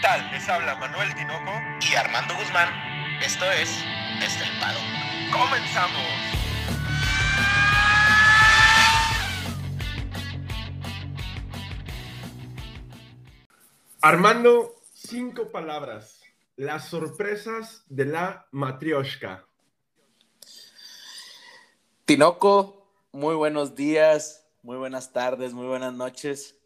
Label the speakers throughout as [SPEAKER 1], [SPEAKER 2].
[SPEAKER 1] tal? Les habla Manuel Tinoco
[SPEAKER 2] y Armando Guzmán. Esto es Desde el Pado.
[SPEAKER 1] ¡Comenzamos! Armando, cinco palabras. Las sorpresas de la matrioshka.
[SPEAKER 3] Tinoco, muy buenos días, muy buenas tardes, muy buenas noches.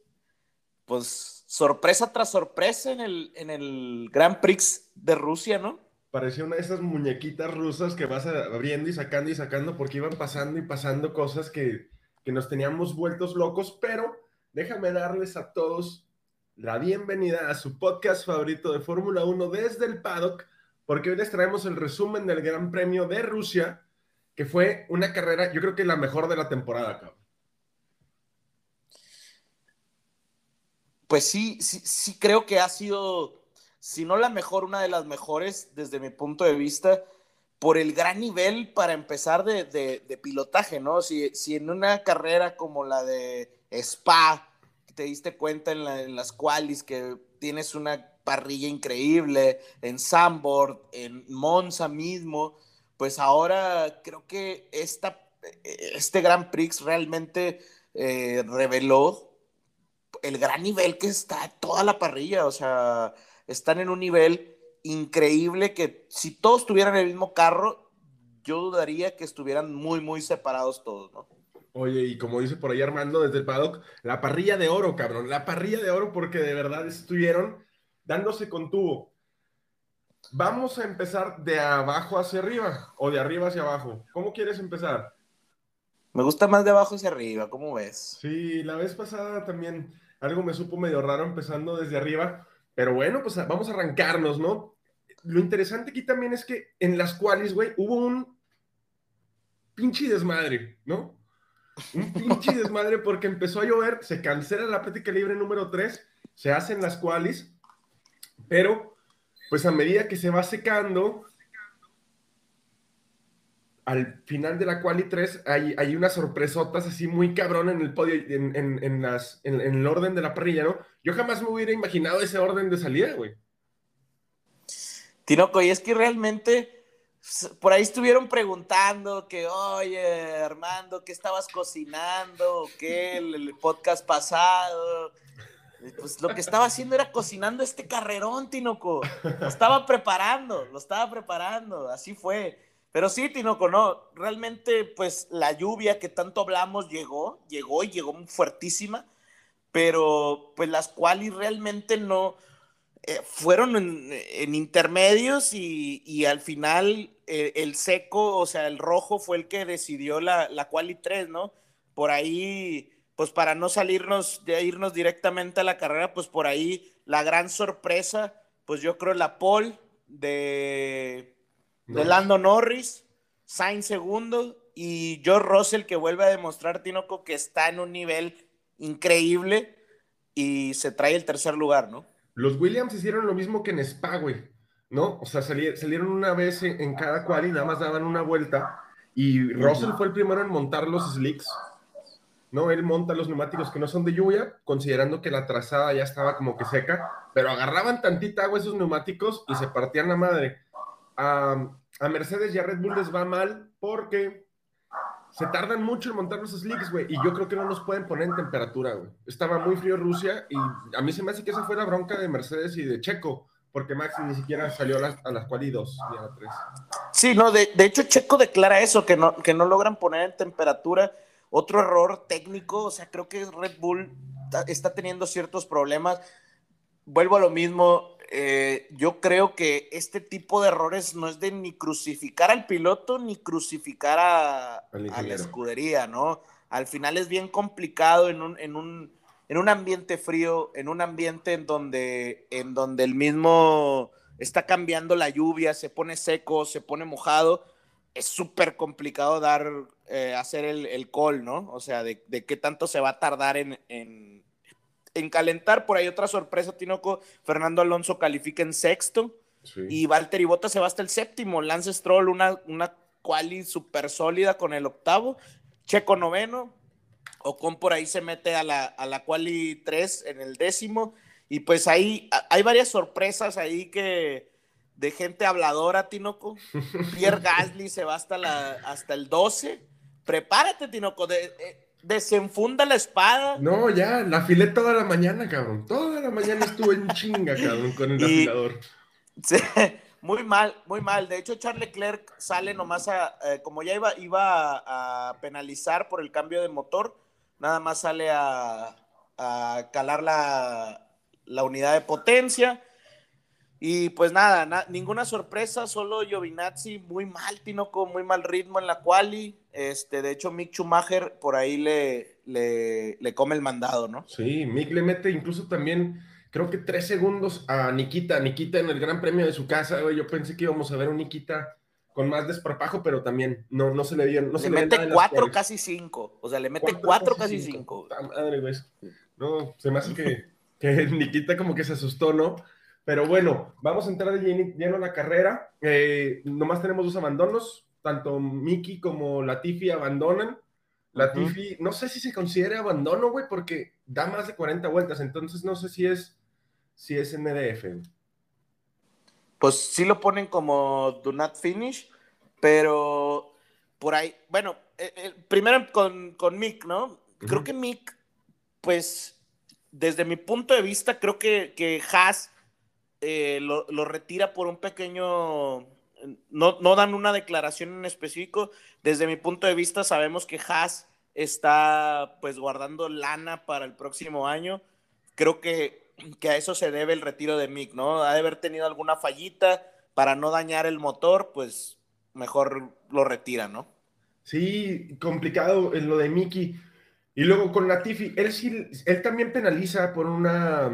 [SPEAKER 3] Pues sorpresa tras sorpresa en el, en el Prix de Rusia, ¿no?
[SPEAKER 1] Parecía una de esas muñequitas rusas que vas abriendo y sacando y sacando porque iban pasando y pasando cosas que, que nos teníamos vueltos locos, pero déjame darles a todos la bienvenida a su podcast favorito de Fórmula 1 desde el paddock, porque hoy les traemos el resumen del Gran Premio de Rusia, que fue una carrera, yo creo que la mejor de la temporada, cabrón.
[SPEAKER 3] Pues sí, sí, creo que ha sido, si no la mejor, una de las mejores desde mi punto de vista, por el gran nivel para empezar de, de, pilotaje, ¿no? Si, si en una carrera como la de Spa, te diste cuenta en, las cuales que tienes una parrilla increíble, en Sambord, en Monza mismo, pues ahora creo que esta, este Grand Prix realmente eh, reveló el gran nivel que está toda la parrilla, o sea, están en un nivel increíble que si todos tuvieran el mismo carro, yo dudaría que estuvieran muy, muy separados todos, ¿no?
[SPEAKER 1] Oye, y como dice por ahí Armando desde el paddock, la parrilla de oro, cabrón, la parrilla de oro porque de verdad estuvieron dándose con tubo. Vamos a empezar de abajo hacia arriba o de arriba hacia abajo. ¿Cómo quieres empezar?
[SPEAKER 3] Me gusta más de abajo hacia arriba, ¿cómo ves?
[SPEAKER 1] Sí, la vez pasada también algo me supo medio raro empezando desde arriba, pero bueno, pues vamos a arrancarnos, ¿no? Lo interesante aquí también es que en las cuales, güey, hubo un pinche desmadre, ¿no? Un pinche desmadre porque empezó a llover, se cancela la práctica libre número 3, se hacen las cuales, pero pues a medida que se va secando, al final de la quali 3 hay, hay unas sorpresotas así muy cabrón en el podio, en, en, las, en, el orden de la parrilla, ¿no? Yo jamás me hubiera imaginado ese orden de salida, güey.
[SPEAKER 3] Tinoco, y es que realmente por ahí estuvieron preguntando que, oye, Armando, ¿qué estabas cocinando? ¿Qué? El, podcast pasado. Pues lo que estaba haciendo era cocinando este carrerón, Tinoco. Lo estaba preparando, lo estaba preparando, así fue. Pero sí, Tinoco, no, realmente pues la lluvia que tanto hablamos llegó, llegó y llegó fuertísima, pero pues las cuales realmente no, eh, fueron en, intermedios y, al final eh, el seco, o sea, el rojo fue el que decidió la, la quali 3, ¿no? Por ahí, pues para no salirnos, de irnos directamente a la carrera, pues por ahí la gran sorpresa, pues yo creo la pole de, de Lando Norris, Sainz segundo y George Russell que vuelve a demostrar, Tinoco, que está en un nivel increíble y se trae el tercer lugar, ¿no?
[SPEAKER 1] Los Williams hicieron lo mismo que en Spa, güey, ¿no? O sea, salieron una vez en, cada cual y nada más daban una vuelta. Y Russell fue el primero en montar los slicks, ¿no? Él monta los neumáticos que no son de lluvia, considerando que la trazada ya estaba como que seca, pero agarraban tantita agua esos neumáticos y se partían la madre. A, Mercedes y a Red Bull les va mal porque se tardan mucho en montar los slicks, güey, y yo creo que no los pueden poner en temperatura, güey. Estaba muy frío Rusia y a mí se me hace que esa fue la bronca de Mercedes y de Checo, porque Max ni siquiera salió a las, a las y dos ni a la tres.
[SPEAKER 3] Sí, no, de, de, hecho Checo declara eso, que no, que no logran poner en temperatura. Otro error técnico, o sea, creo que Red Bull está teniendo ciertos problemas. Vuelvo a lo mismo, eh, yo creo que este tipo de errores no es de ni crucificar al piloto ni crucificar a, la escudería, ¿no? Al final es bien complicado en un, en un, en un ambiente frío, en un ambiente en donde, en donde el mismo está cambiando la lluvia, se pone seco, se pone mojado. Es súper complicado dar, eh, hacer el, el, call, ¿no? O sea, de, de, qué tanto se va a tardar en, en en calentar. Por ahí otra sorpresa, Tinoco. Fernando Alonso califica en sexto. Y Valtteri Bottas se va hasta el séptimo. Lance Stroll, una, una quali súper sólida con el octavo. Checo noveno. Ocon por ahí se mete a la, a la quali 3 en el décimo. Y pues ahí hay varias sorpresas ahí que de gente habladora, Tinoco. Pierre Gasly se va hasta, la, hasta el 12. Prepárate, Tinoco. De, desenfunda la espada.
[SPEAKER 1] No, ya, la afilé toda la mañana, cabrón. Toda la mañana estuve en chinga, cabrón, con el afilador.
[SPEAKER 3] Sí, muy mal, muy mal. De hecho, Charles Leclerc sale nomás a, eh, como ya iba, iba a, penalizar por el cambio de motor, nada más sale a, calar la, la, unidad de potencia. Y pues nada, ninguna sorpresa, solo Giovinazzi muy mal, Tinoco, muy mal ritmo en la quali. Este, de hecho, Mick Schumacher por ahí le, le, le come el mandado, ¿no?
[SPEAKER 1] Sí, Mick le mete incluso también creo que tres segundos a Nikita. Nikita en el Gran Premio de su casa, güey. Yo pensé que íbamos a ver un Nikita con más desparpajo, pero también no, no se le dio. No
[SPEAKER 3] se le mete cuatro, casi cinco. O sea, le mete cuatro, casi cinco.
[SPEAKER 1] Madre, güey. No, se me hace que, que Nikita como que se asustó, ¿no? Pero bueno, vamos a entrar de lleno a la carrera. Eh, nomás tenemos dos abandonos. Tanto Miki como Latifi abandonan. Latifi, no sé si se considera abandono, güey, porque da más de 40 vueltas. Entonces no sé si es si es MDF.
[SPEAKER 3] Pues sí lo ponen como do not finish, pero por ahí, bueno, eh, eh, primero con, con, Mick, ¿no? Creo que Mick, pues, desde mi punto de vista, creo que, que Haas eh, lo, lo, retira por un pequeño. No, no dan una declaración en específico. Desde mi punto de vista, sabemos que Haas está pues guardando lana para el próximo año. Creo que que a eso se debe el retiro de Mick, ¿no? Ha de haber tenido alguna fallita para no dañar el motor, pues mejor lo retira, ¿no?
[SPEAKER 1] Sí, complicado en lo de Mickey. Y luego con Latifi, él sí, él también penaliza por una,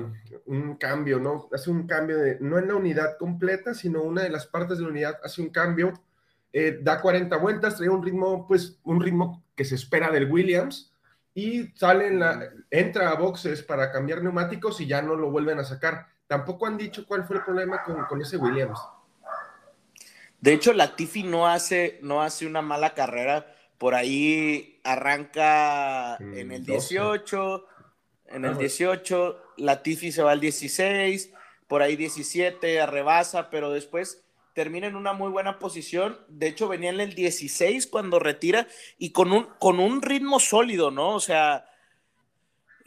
[SPEAKER 1] un cambio, ¿no? Hace un cambio de, no en la unidad completa, sino una de las partes de la unidad hace un cambio, eh, da 40 vueltas, trae un ritmo, pues, un ritmo que se espera del Williams, y sale la, entra a boxes para cambiar neumáticos y ya no lo vuelven a sacar. Tampoco han dicho cuál fue el problema con, ese Williams.
[SPEAKER 3] De hecho, Latifi no hace, no hace una mala carrera. Por ahí arranca en el 18, en el 18, Latifi se va al 16, por ahí 17, arrebasa, pero después termina en una muy buena posición. De hecho, venía en el 16 cuando retira y con un, con un ritmo sólido, ¿no? O sea,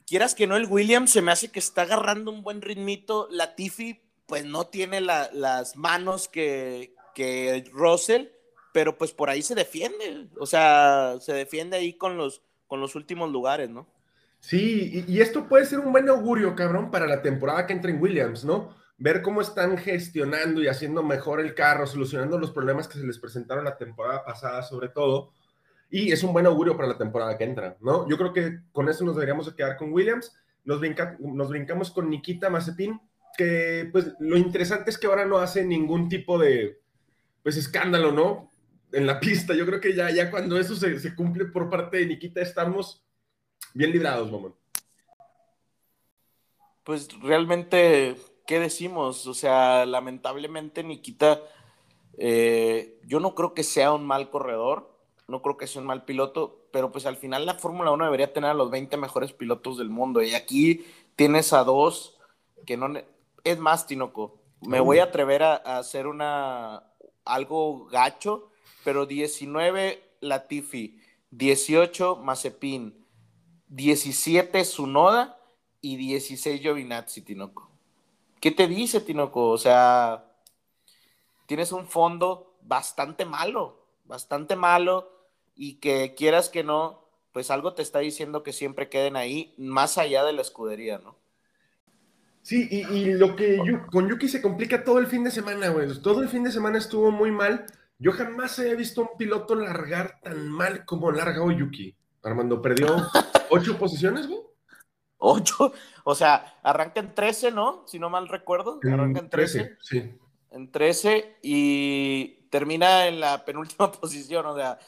[SPEAKER 3] quieras que no, el Williams se me hace que está agarrando un buen ritmito. Latifi, pues no tiene las manos que, que Russell, pero pues por ahí se defiende. O sea, se defiende ahí con los, con los últimos lugares, ¿no?
[SPEAKER 1] Sí, y, esto puede ser un buen augurio, cabrón, para la temporada que entra en Williams, ¿no? ver cómo están gestionando y haciendo mejor el carro, solucionando los problemas que se les presentaron la temporada pasada, sobre todo. Y es un buen augurio para la temporada que entra, ¿no? Yo creo que con eso nos deberíamos de quedar con Williams. Nos, nos brincamos con Nikita Mazepin, que pues lo interesante es que ahora no hace ningún tipo de, pues, escándalo, ¿no? En la pista. Yo creo que ya, ya cuando eso se, se cumple por parte de Nikita estamos bien librados, mamón.
[SPEAKER 3] Pues realmente ¿qué decimos? O sea, lamentablemente Nikita, eh, yo no creo que sea un mal corredor, no creo que sea un mal piloto, pero pues al final la Fórmula 1 debería tener a los 20 mejores pilotos del mundo y aquí tienes a dos que no... Es más, Tinoco, me voy a atrever a, hacer una algo gacho, pero 19 Latifi, 18 Mazepin, 17 Sunoda y 16 Giovinazzi, Tinoco. ¿Qué te dice, Tinoco? O sea, tienes un fondo bastante malo, bastante malo, y que quieras que no, pues algo te está diciendo que siempre queden ahí, más allá de la escudería, ¿no?
[SPEAKER 1] Sí, y, lo que con Yuki se complica todo el fin de semana, güey. Todo el fin de semana estuvo muy mal. Yo jamás he visto un piloto largar tan mal como largó Yuki. Armando perdió ocho posiciones, güey.
[SPEAKER 3] 8, o sea, arranca en 13, ¿no? Si no mal recuerdo, arranca en 13.
[SPEAKER 1] sí.
[SPEAKER 3] En 13 y termina en la penúltima posición, o sea,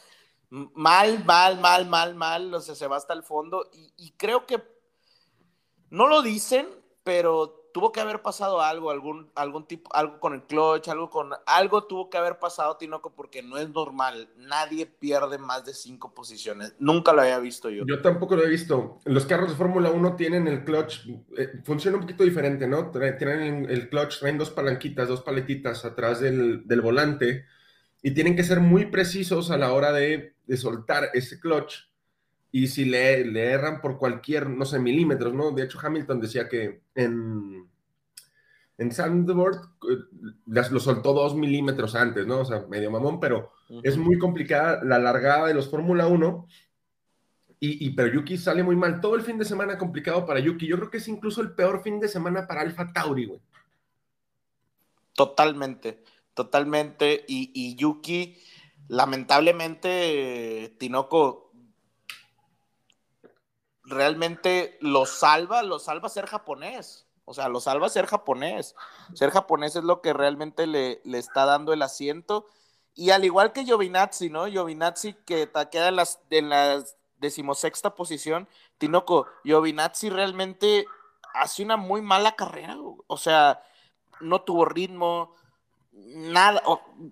[SPEAKER 3] mal, mal, mal, mal, mal, o sea, se va hasta el fondo y, creo que no lo dicen, pero tuvo que haber pasado algo, algún, algún tipo, algo con el clutch, algo con, algo tuvo que haber pasado, Tinoco, porque no es normal. Nadie pierde más de cinco posiciones. Nunca lo había visto yo.
[SPEAKER 1] Yo tampoco lo he visto. Los carros de Fórmula 1 tienen el clutch, eh, funciona un poquito diferente, ¿no? Tienen el clutch, traen dos palanquitas, dos paletitas atrás del, del volante y tienen que ser muy precisos a la hora de, de soltar ese clutch. Y si le, le, erran por cualquier, no sé, milímetros, ¿no? De hecho, Hamilton decía que en, en Sandboard eh, lo soltó dos milímetros antes, ¿no? O sea, medio mamón, pero uh -huh. es muy complicada la largada de los Fórmula 1. Y, y, pero Yuki sale muy mal. Todo el fin de semana complicado para Yuki. Yo creo que es incluso el peor fin de semana para Alfa Tauri, güey.
[SPEAKER 3] Totalmente. Totalmente. Y, y Yuki, lamentablemente, Tinoco realmente lo salva, lo salva ser japonés. O sea, lo salva ser japonés. Ser japonés es lo que realmente le, le está dando el asiento. Y al igual que Giovinazzi, ¿no? Giovinazzi que queda en, las, en la decimosexta posición. Tinoco, Giovinazzi realmente hace una muy mala carrera. O sea, no tuvo ritmo, nada,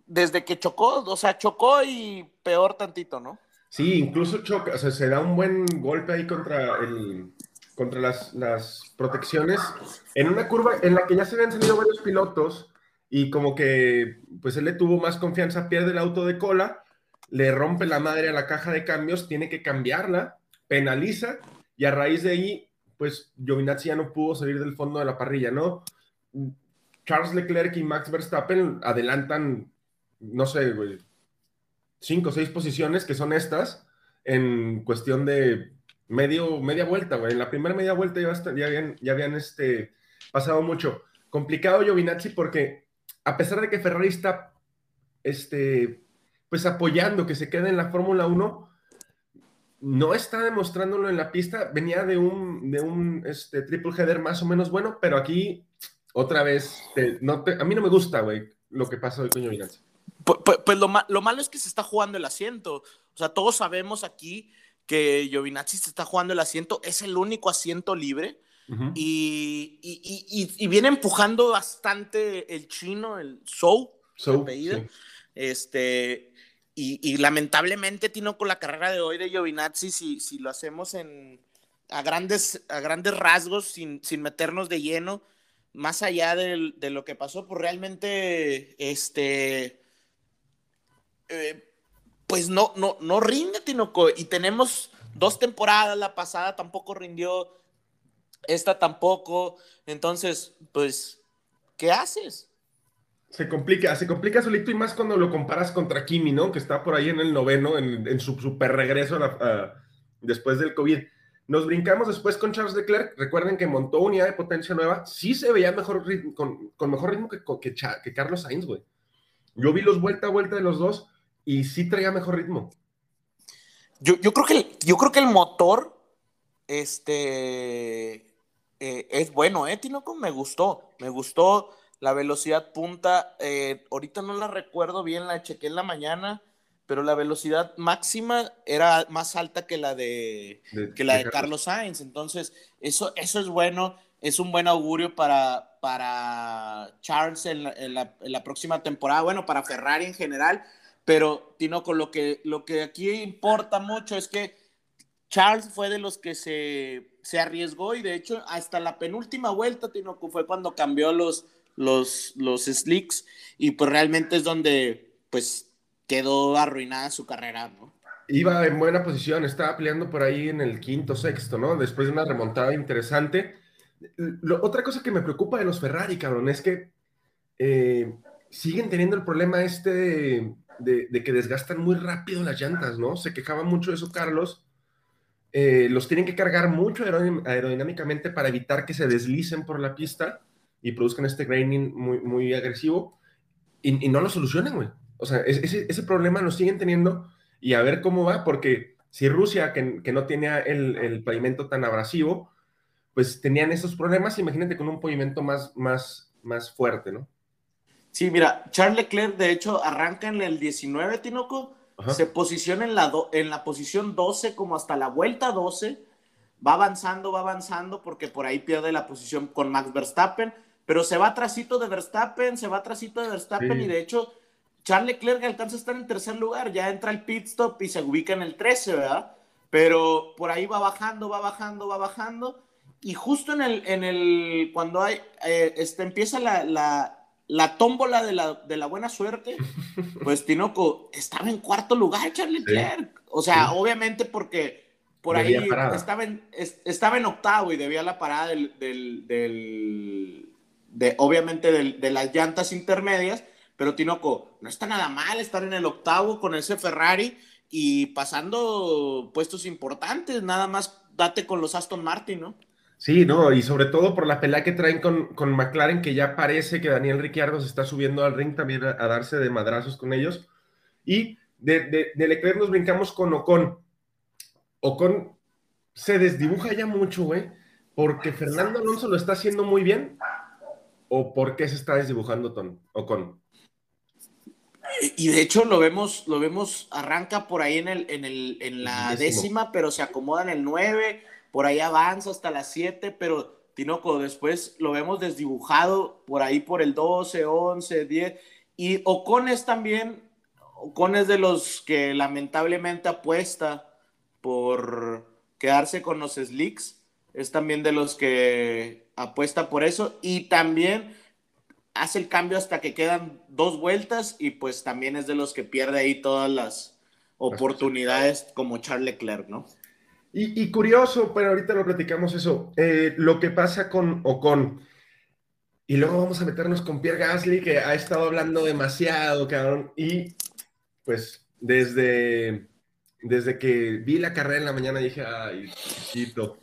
[SPEAKER 3] desde que chocó, o sea, chocó y peor tantito, ¿no?
[SPEAKER 1] Sí, incluso choca, o sea, se da un buen golpe ahí contra el contra las, las protecciones en una curva en la que ya se habían salido varios pilotos y como que pues él le tuvo más confianza, pierde el auto de cola, le rompe la madre a la caja de cambios, tiene que cambiarla, penaliza y a raíz de ahí pues Giovinazzi ya no pudo salir del fondo de la parrilla, ¿no? Charles Leclerc y Max Verstappen adelantan, no sé, güey, cinco o seis posiciones que son estas en cuestión de medio, media vuelta, güey. En la primera media vuelta ya, ya habían, ya habían este, pasado mucho. Complicado Giovinazzi porque a pesar de que Ferrari está este, pues apoyando que se quede en la Fórmula 1, no está demostrándolo en la pista. Venía de un, de un este, triple header más o menos bueno, pero aquí otra vez, no a mí no me gusta, güey, lo que pasa hoy con Giovinazzi.
[SPEAKER 3] Pues, pues, pues lo, ma lo, malo es que se está jugando el asiento. O sea, todos sabemos aquí que Giovinazzi se está jugando el asiento. Es el único asiento libre. Uh -huh. y, y, y, y, viene empujando bastante el chino, el Sou,
[SPEAKER 1] so,
[SPEAKER 3] sí. Este, y, lamentablemente, Tino, con la carrera de hoy de Giovinazzi, si, si lo hacemos en, a, grandes, a grandes rasgos, sin, sin meternos de lleno, más allá de, de, lo que pasó, pues realmente, este, eh, pues no, no, no rinde, Tinoco. Y tenemos dos temporadas, la pasada tampoco rindió, esta tampoco. Entonces, pues, ¿qué haces?
[SPEAKER 1] Se complica, se complica solito y más cuando lo comparas contra Kimi, ¿no? Que está por ahí en el noveno, en, su super regreso después del COVID. Nos brincamos después con Charles Leclerc. Recuerden que montó unidad de potencia nueva. Sí se veía mejor con, mejor ritmo que, que, que Carlos Sainz, güey. Yo vi los vuelta a vuelta de los dos y sí traía mejor ritmo.
[SPEAKER 3] Yo, yo, creo, que el, yo creo que el motor este, eh, es bueno, ¿eh, Tinoco? Me gustó, me gustó la velocidad punta. Eh, ahorita no la recuerdo bien, la chequé en la mañana, pero la velocidad máxima era más alta que la de, de que la de, de Carlos Sainz. Entonces, eso, eso es bueno, es un buen augurio para, para Charles en la, en, la, en la próxima temporada, bueno, para Ferrari en general pero Tinoco, lo que, lo que aquí importa mucho es que Charles fue de los que se, se arriesgó y de hecho hasta la penúltima vuelta, Tinoco, fue cuando cambió los, los, los slicks y pues realmente es donde pues quedó arruinada su carrera, ¿no?
[SPEAKER 1] Iba en buena posición, estaba peleando por ahí en el quinto, sexto, ¿no? Después de una remontada interesante. Otra cosa que me preocupa de los Ferrari, cabrón, es que eh, siguen teniendo el problema este de, que desgastan muy rápido las llantas, ¿no? Se quejaba mucho de eso Carlos. Eh, los tienen que cargar mucho aerodinámicamente para evitar que se deslicen por la pista y produzcan este graining muy, muy agresivo y, no lo solucionan, güey. O sea, ese, ese, problema lo siguen teniendo y a ver cómo va, porque si Rusia, que, que no tenía el, el, pavimento tan abrasivo, pues tenían esos problemas, imagínate con un pavimento más, más, más fuerte, ¿no?
[SPEAKER 3] Sí, mira, Charles Leclerc de hecho arranca en el 19, Tinoco, Ajá. se posiciona en la, do, en la posición 12 como hasta la vuelta 12, va avanzando, va avanzando, porque por ahí pierde la posición con Max Verstappen, pero se va atrasito de Verstappen, se va atrasito de Verstappen y de hecho Charles Leclerc alcanza a estar en tercer lugar, ya entra el pit stop y se ubica en el 13, ¿verdad? Pero por ahí va bajando, va bajando, va bajando. Y justo en el, en el cuando hay, eh, este, empieza la, la, la tómbola de la, de la, buena suerte, pues Tinoco estaba en cuarto lugar, Charles Leclerc. O sea, obviamente porque por ahí estaba en, estaba en octavo y debía la parada del, del, del de, obviamente de las llantas intermedias, pero Tinoco, no está nada mal estar en el octavo con ese Ferrari y pasando puestos importantes, nada más date con los Aston Martin, ¿no?
[SPEAKER 1] Sí, no, y sobre todo por la pelea que traen con, con McLaren, que ya parece que Daniel Ricciardo se está subiendo al ring también a, darse de madrazos con ellos. Y de, de, de, Leclerc nos brincamos con Ocon. Ocon se desdibuja ya mucho, güey, porque Fernando Alonso lo está haciendo muy bien, o por qué se está desdibujando Ton, Ocon.
[SPEAKER 3] Y de hecho lo vemos, lo vemos, arranca por ahí en, el, en, el, en la décima, pero se acomoda en el 9, por ahí avanza hasta las 7, pero Tinoco después lo vemos desdibujado por ahí por el 12, 11, 10. Y Ocon es también, Ocon es de los que lamentablemente apuesta por quedarse con los slicks, es también de los que apuesta por eso y también hace el cambio hasta que quedan dos vueltas y pues también es de los que pierde ahí todas las oportunidades como Charles Leclerc, ¿no?
[SPEAKER 1] Y, curioso, pero ahorita lo platicamos eso, eh, lo que pasa con Ocon. Y luego vamos a meternos con Pierre Gasly, que ha estado hablando demasiado, cabrón. Y pues desde, desde que vi la carrera en la mañana dije, ay, chiquito.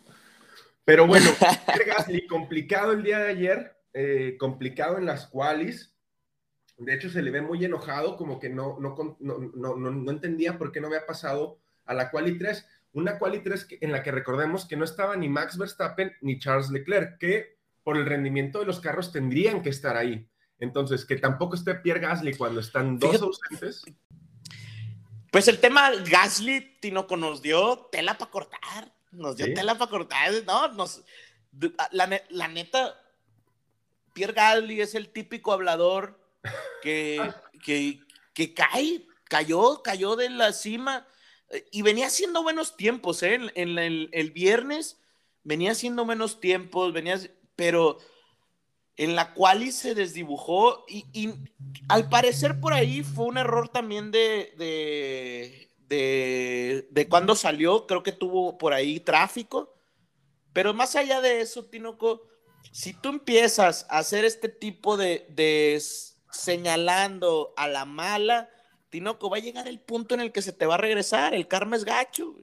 [SPEAKER 1] Pero bueno, Pierre Gasly, complicado el día de ayer, eh, complicado en las qualis. De hecho, se le ve muy enojado, como que no, no, no, no, entendía por qué no había pasado a la quali 3. Una quali 3 en la que recordemos que no estaba ni Max Verstappen ni Charles Leclerc, que por el rendimiento de los carros tendrían que estar ahí. Entonces, que tampoco esté Pierre Gasly cuando están dos ausentes.
[SPEAKER 3] Pues el tema Gasly, Tinoco, nos dio tela para cortar. Nos dio tela para cortar. No, nos, la, la neta, Pierre Gasly es el típico hablador que, que, que cae, cayó, cayó de la cima y venía haciendo buenos tiempos, ¿eh? En, el, viernes venía haciendo buenos tiempos, venía, pero en la cual se desdibujó y, al parecer por ahí fue un error también de, de, de, de cuando salió, creo que tuvo por ahí tráfico, pero más allá de eso, Tinoco, si tú empiezas a hacer este tipo de, señalando a la mala, Tinoco, va a llegar el punto en el que se te va a regresar, el karma es gacho.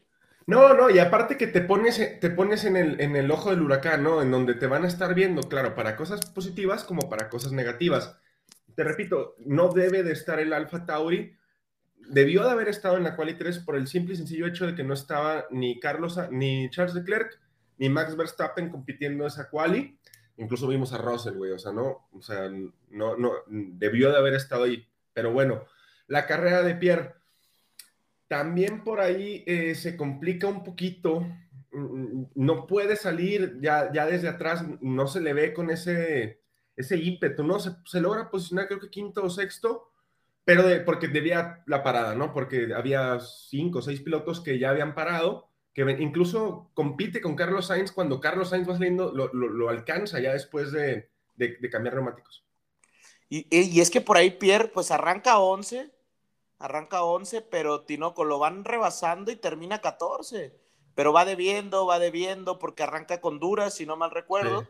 [SPEAKER 1] No, no, y aparte que te pones, te pones en, el, en el ojo del huracán, ¿no? En donde te van a estar viendo, claro, para cosas positivas como para cosas negativas. Te repito, no debe de estar el Alfa Tauri. Debió de haber estado en la quali 3 por el simple y sencillo hecho de que no estaba ni Carlos, ni Charles Leclerc, ni Max Verstappen compitiendo esa quali. Incluso vimos a Russell, güey, o sea, no, o sea, no, no, debió de haber estado ahí. Pero bueno, la carrera de Pierre, también por ahí eh, se complica un poquito, mm, no puede salir ya, ya desde atrás, no se le ve con ese, ese ímpetu, ¿no? Se, logra posicionar creo que quinto o sexto, pero de, porque debía la parada, ¿no? Porque había cinco o seis pilotos que ya habían parado que incluso compite con Carlos Sainz cuando Carlos Sainz va saliendo, lo, alcanza ya después de, cambiar neumáticos.
[SPEAKER 3] Y, y, es que por ahí Pierre, pues arranca 11, arranca 11, pero Tinoco lo van rebasando y termina 14. Pero va debiendo, va debiendo, porque arranca con duras, si no mal recuerdo.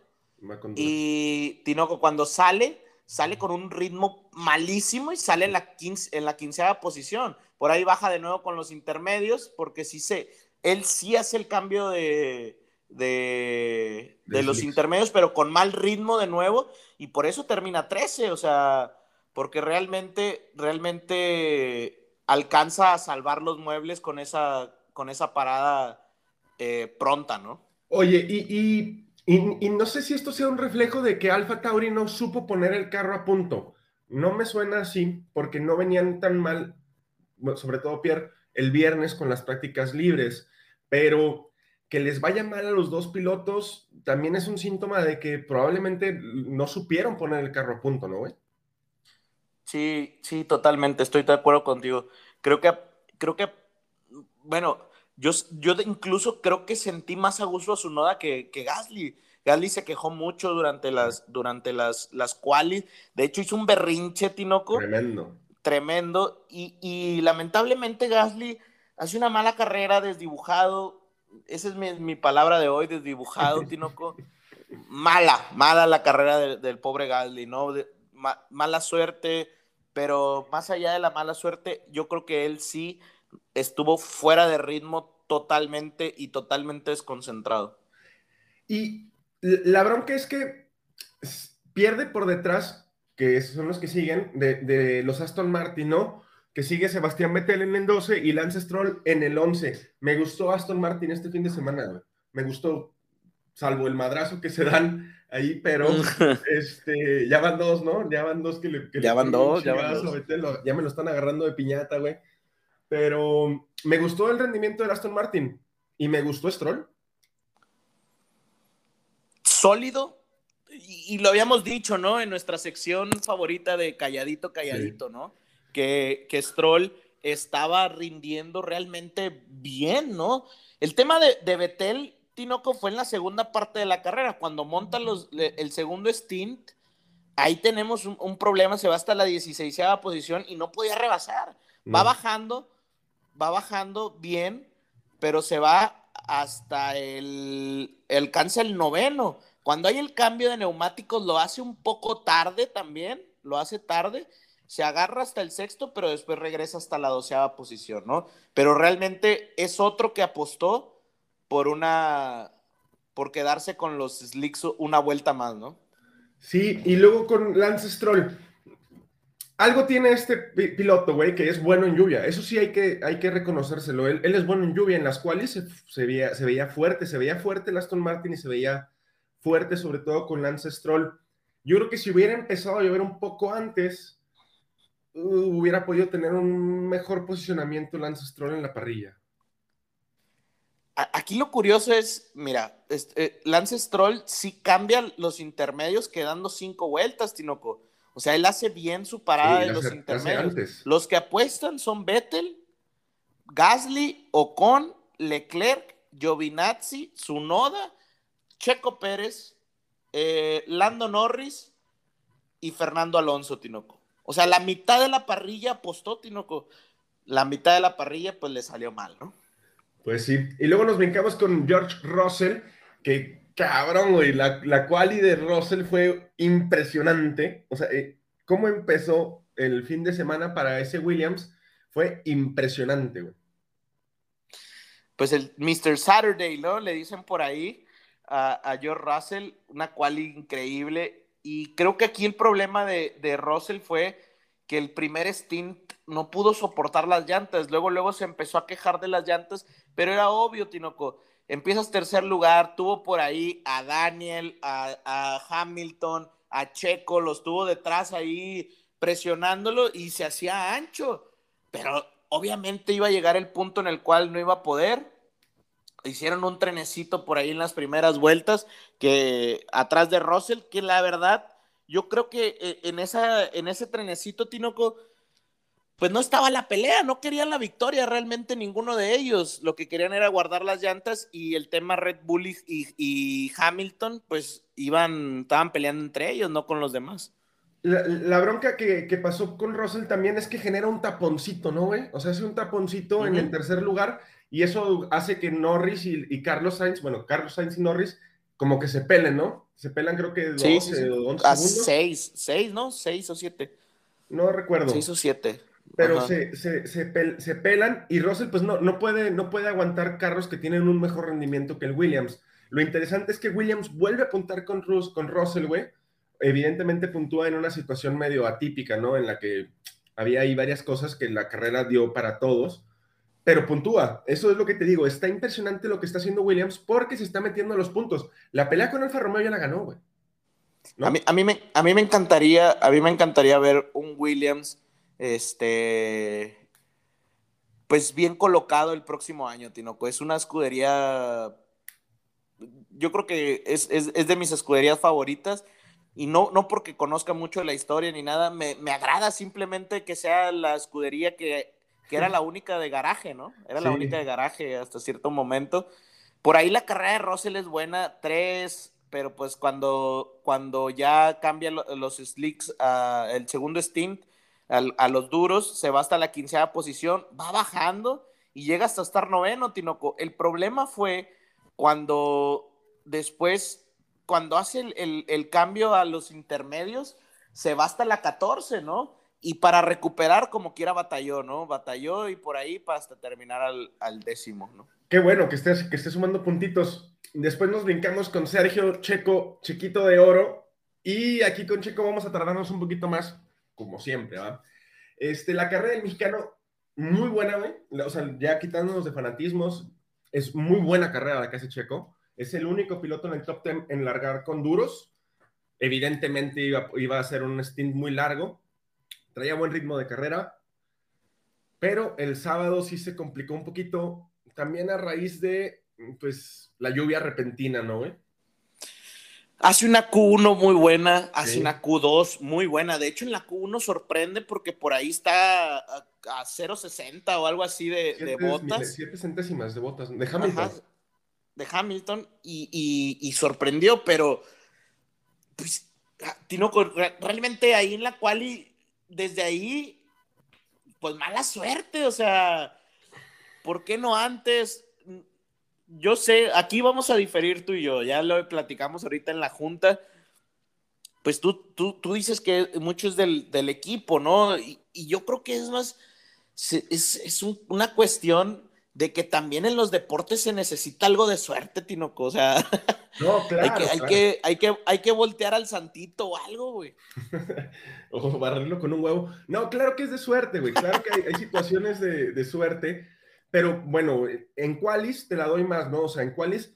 [SPEAKER 3] y Tinoco cuando sale, sale con un ritmo malísimo y sale en la, quince, en la quinceava posición. Por ahí baja de nuevo con los intermedios, porque si se, él sí hace el cambio de, de, los intermedios, pero con mal ritmo de nuevo, y por eso termina 13, o sea, porque realmente, realmente alcanza a salvar los muebles con esa, con esa parada eh, pronta, ¿no?
[SPEAKER 1] Oye, y, y, no sé si esto sea un reflejo de que Alfa Tauri no supo poner el carro a punto. No me suena así, porque no venían tan mal, sobre todo Pierre, el viernes con las prácticas libres pero que les vaya mal a los dos pilotos también es un síntoma de que probablemente no supieron poner el carro a punto, ¿no, güey?
[SPEAKER 3] Sí, sí, totalmente, estoy de acuerdo contigo. Creo que, creo que, bueno, yo, yo incluso creo que sentí más a gusto a su noda que, que Gasly. Gasly se quejó mucho durante las, durante las, las quali. De hecho, hizo un berrinche, Tinoco.
[SPEAKER 1] Tremendo.
[SPEAKER 3] Tremendo. Y, y lamentablemente Gasly hace una mala carrera, desdibujado. Esa es mi, mi palabra de hoy, desdibujado, Tinoco. mala, mala la carrera de, del pobre Gasly, ¿no? De, ma, mala suerte, pero más allá de la mala suerte, yo creo que él sí estuvo fuera de ritmo totalmente y totalmente desconcentrado.
[SPEAKER 1] Y la bronca es que pierde por detrás, que son los que siguen, de, de los Aston Martin, ¿no? Que sigue Sebastián Vettel en el 12 y Lance Stroll en el 11. Me gustó Aston Martin este fin de semana. Me gustó, salvo el madrazo que se dan ahí, pero este, ya van dos, ¿no? Ya van dos que le... Que
[SPEAKER 3] ya,
[SPEAKER 1] le
[SPEAKER 3] van dos, ya van dos,
[SPEAKER 1] ya me lo están agarrando de piñata, güey. Pero me gustó el rendimiento de Aston Martin y me gustó Stroll.
[SPEAKER 3] Sólido, y, y, lo habíamos dicho, ¿no? En nuestra sección favorita de calladito, calladito, sí. ¿no? Que, que Stroll estaba rindiendo realmente bien, ¿no? El tema de, de Betel, Tinoco, fue en la segunda parte de la carrera, cuando monta los, el segundo stint, ahí tenemos un, un, problema, se va hasta la 16 posición y no podía rebasar. Va no. bajando, va bajando bien, pero se va hasta el, alcanza el noveno. Cuando hay el cambio de neumáticos lo hace un poco tarde también, lo hace tarde, se agarra hasta el sexto, pero después regresa hasta la doceava posición, ¿no? Pero realmente es otro que apostó por una, por quedarse con los slicks una vuelta más, ¿no?
[SPEAKER 1] Sí, y luego con Lance Stroll. Algo tiene este piloto, güey, que es bueno en lluvia. Eso sí hay que, hay que reconocérselo. Él, es bueno en lluvia, en las cuales se, se, veía, se veía fuerte, se veía fuerte el Aston Martin y se veía fuerte, sobre todo con Lance Stroll. Yo creo que si hubiera empezado a llover un poco antes, uh, hubiera podido tener un mejor posicionamiento Lance Stroll en la parrilla.
[SPEAKER 3] Aquí lo curioso es, mira, este, Lance Stroll sí cambia los intermedios quedando cinco vueltas, Tinoco. O sea, él hace bien su parada sí, de los hace, intermedios. Hace los que apuestan son Vettel, Gasly, Ocon, Leclerc, Giovinazzi, Zunoda, Checo Pérez, eh, Lando Norris y Fernando Alonso, Tinoco. O sea, la mitad de la parrilla apostó, Tinoco. La mitad de la parrilla, pues le salió mal, ¿no?
[SPEAKER 1] Pues sí. Y luego nos brincamos con George Russell, que cabrón, güey. La, la quali de Russell fue impresionante. O sea, eh, cómo empezó el fin de semana para ese Williams fue impresionante, güey.
[SPEAKER 3] Pues el Mr. Saturday, ¿no? Le dicen por ahí a, a George Russell, una quali increíble. Y creo que aquí el problema de, de Russell fue que el primer stint no pudo soportar las llantas. Luego, luego se empezó a quejar de las llantas, pero era obvio, Tinoco. Empiezas tercer lugar, tuvo por ahí a Daniel, a, Hamilton, a Checo, los tuvo detrás ahí presionándolo y se hacía ancho. Pero obviamente iba a llegar el punto en el cual no iba a poder. Hicieron un trenecito por ahí en las primeras vueltas, que atrás de Russell, que la verdad, yo creo que eh, en, esa, en ese trenecito, Tinoco, pues no estaba la pelea, no querían la victoria realmente ninguno de ellos. Lo que querían era guardar las llantas y el tema Red Bull y, y, y Hamilton, pues iban, estaban peleando entre ellos, no con los demás.
[SPEAKER 1] La, la bronca que, que, pasó con Russell también es que genera un taponcito, ¿no, güey? O sea, hace un taponcito uh -huh. en el tercer lugar y eso hace que Norris y, y, Carlos Sainz, bueno, Carlos Sainz y Norris, como que se pelen, ¿no? Se pelan creo que 12
[SPEAKER 3] sí, sí, sí.
[SPEAKER 1] o 11
[SPEAKER 3] A
[SPEAKER 1] segundos.
[SPEAKER 3] 6, 6, ¿no? 6 o 7.
[SPEAKER 1] No recuerdo.
[SPEAKER 3] 6 o 7
[SPEAKER 1] pero se, se, se, pel, se, pelan y Russell pues no, no, puede, no puede aguantar carros que tienen un mejor rendimiento que el Williams. Lo interesante es que Williams vuelve a apuntar con, Rus, con Russell, güey. Evidentemente puntúa en una situación medio atípica, ¿no? En la que había ahí varias cosas que la carrera dio para todos, pero puntúa. Eso es lo que te digo. Está impresionante lo que está haciendo Williams porque se está metiendo los puntos. La pelea con Alfa Romeo ya la ganó, güey.
[SPEAKER 3] ¿No? A, mí, a, mí me, a mí me encantaría, a mí me encantaría ver un Williams este, pues bien colocado el próximo año, Tinoco. Es una escudería yo creo que es, es, es de mis escuderías favoritas y no, no porque conozca mucho la historia ni nada, me, me agrada simplemente que sea la escudería que, que, era la única de garaje, ¿no? Era la única de garaje hasta cierto momento. Por ahí la carrera de Russell es buena, tres, pero pues cuando, cuando ya cambian los slicks, uh, el segundo stint a, los duros, se va hasta la quinceava posición, va bajando y llega hasta estar noveno, Tinoco. El problema fue cuando después cuando hace el, el, cambio a los intermedios, se va hasta la 14, ¿no? Y para recuperar, como quiera, batalló, ¿no? Batalló y por ahí para hasta terminar al, al décimo, ¿no?
[SPEAKER 1] Qué bueno que estés, que estés sumando puntitos. Después nos brincamos con Sergio Checo, Chiquito de Oro. Y aquí con Checo vamos a tardarnos un poquito más, como siempre, ¿va? Este, la carrera del mexicano, muy buena, güey. O sea, ya quitándonos de fanatismos, es muy buena carrera la que hace Checo. Es el único piloto en el top 10 en largar con duros. Evidentemente iba, iba a ser un stint muy largo. Traía buen ritmo de carrera. Pero el sábado sí se complicó un poquito. También a raíz de pues la lluvia repentina, ¿no, güey?
[SPEAKER 3] Hace una Q1 muy buena, hace sí. una Q2 muy buena. De hecho, en la Q1 sorprende porque por ahí está a, a 0.60 o algo así de, siete, de botas.
[SPEAKER 1] 7 centésimas de botas. De Hamilton. Ajá
[SPEAKER 3] de Hamilton y, y, y sorprendió, pero pues, Tinoco, realmente ahí en la cual y desde ahí, pues mala suerte, o sea, ¿por qué no antes? Yo sé, aquí vamos a diferir tú y yo, ya lo platicamos ahorita en la junta, pues tú, tú, tú dices que mucho es del, del equipo, ¿no? Y, y, yo creo que es más, es, es un, una cuestión de que también en los deportes se necesita algo de suerte, Tinoco. O sea,
[SPEAKER 1] no, claro,
[SPEAKER 3] hay, que, hay,
[SPEAKER 1] claro.
[SPEAKER 3] que, hay, que, hay que voltear al santito o algo, güey.
[SPEAKER 1] o barrerlo con un huevo. No, claro que es de suerte, güey. Claro que hay, hay situaciones de, de, suerte. Pero bueno, en Qualis te la doy más, ¿no? O sea, en Qualis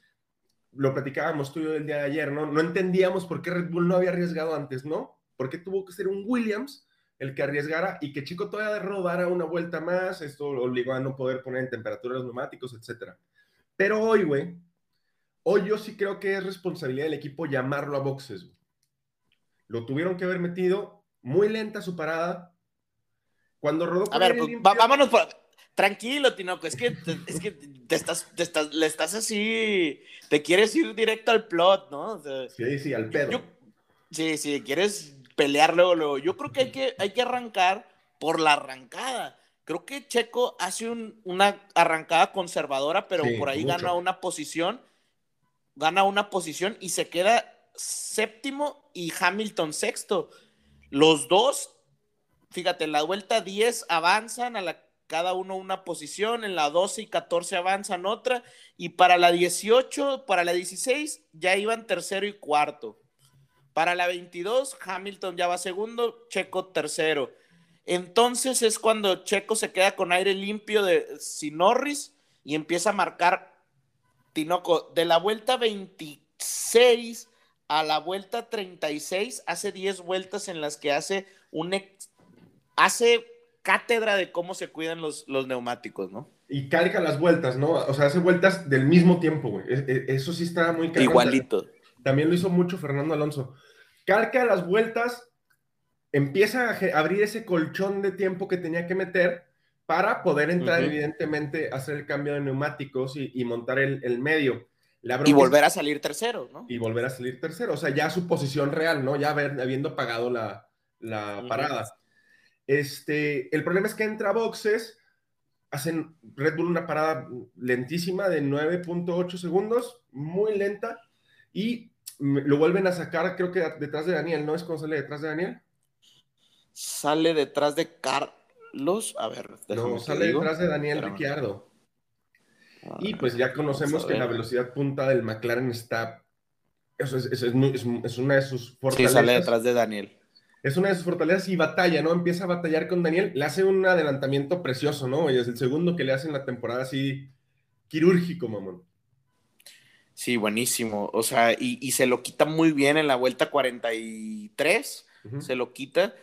[SPEAKER 1] lo platicábamos tú y yo el día de ayer, ¿no? No entendíamos por qué Red Bull no había arriesgado antes, ¿no? ¿Por qué tuvo que ser un Williams el que arriesgara y que Chico todavía rodara una vuelta más, esto obligó a no poder poner en temperatura los neumáticos, etc. Pero hoy, güey, hoy yo sí creo que es responsabilidad del equipo llamarlo a boxes. Güey. Lo tuvieron que haber metido muy lenta su parada. Cuando rodó
[SPEAKER 3] A ver, pues, limpio... vámonos por... Tranquilo, Tinoco, es que, es que te estás, te estás, le estás así, te quieres ir directo al plot, ¿no? O sea,
[SPEAKER 1] sí, sí, al pedo.
[SPEAKER 3] Yo, sí, sí, quieres pelear luego, luego. Yo creo que hay que, hay que arrancar por la arrancada. Creo que Checo hace un, una arrancada conservadora, pero sí, por ahí mucho. gana una posición, gana una posición y se queda séptimo y Hamilton sexto. Los dos, fíjate, en la vuelta 10 avanzan a la, cada uno una posición, en la 12 y 14 avanzan otra, y para la 18, para la 16 ya iban tercero y cuarto. Para la 22, Hamilton ya va segundo, Checo tercero. Entonces es cuando Checo se queda con aire limpio de si Norris y empieza a marcar Tinoco. De la vuelta 26 a la vuelta 36, hace 10 vueltas en las que hace un ex, hace cátedra de cómo se cuidan los, los neumáticos, ¿no?
[SPEAKER 1] Y carga las vueltas, ¿no? O sea, hace vueltas del mismo tiempo, güey. Eso sí está muy
[SPEAKER 3] cargado. Igualito.
[SPEAKER 1] También lo hizo mucho Fernando Alonso. Carca las vueltas, empieza a abrir ese colchón de tiempo que tenía que meter para poder entrar, uh -huh. evidentemente, a hacer el cambio de neumáticos y, y montar el, el medio.
[SPEAKER 3] y volver a salir tercero, ¿no?
[SPEAKER 1] Y volver a salir tercero. O sea, ya su posición real, ¿no? Ya haber, habiendo pagado la, la uh -huh. parada. Este, el problema es que entra a boxes, hacen Red Bull una parada lentísima de 9.8 segundos, muy lenta, y lo vuelven a sacar, creo que detrás de Daniel, ¿no es cuando sale detrás de Daniel?
[SPEAKER 3] Sale detrás de Carlos, a ver,
[SPEAKER 1] no, sale detrás de Daniel Ricciardo. Ah, y pues ya conocemos que la velocidad punta del McLaren está, eso es, eso es, es, es una de sus
[SPEAKER 3] fortalezas. Sí, sale detrás de Daniel.
[SPEAKER 1] Es una de sus fortalezas y batalla, ¿no? Empieza a batallar con Daniel, le hace un adelantamiento precioso, ¿no? Y es el segundo que le hace en la temporada así quirúrgico, mamón.
[SPEAKER 3] Sí, buenísimo. O sea, y, y, se lo quita muy bien en la vuelta 43. Uh -huh. Se lo quita.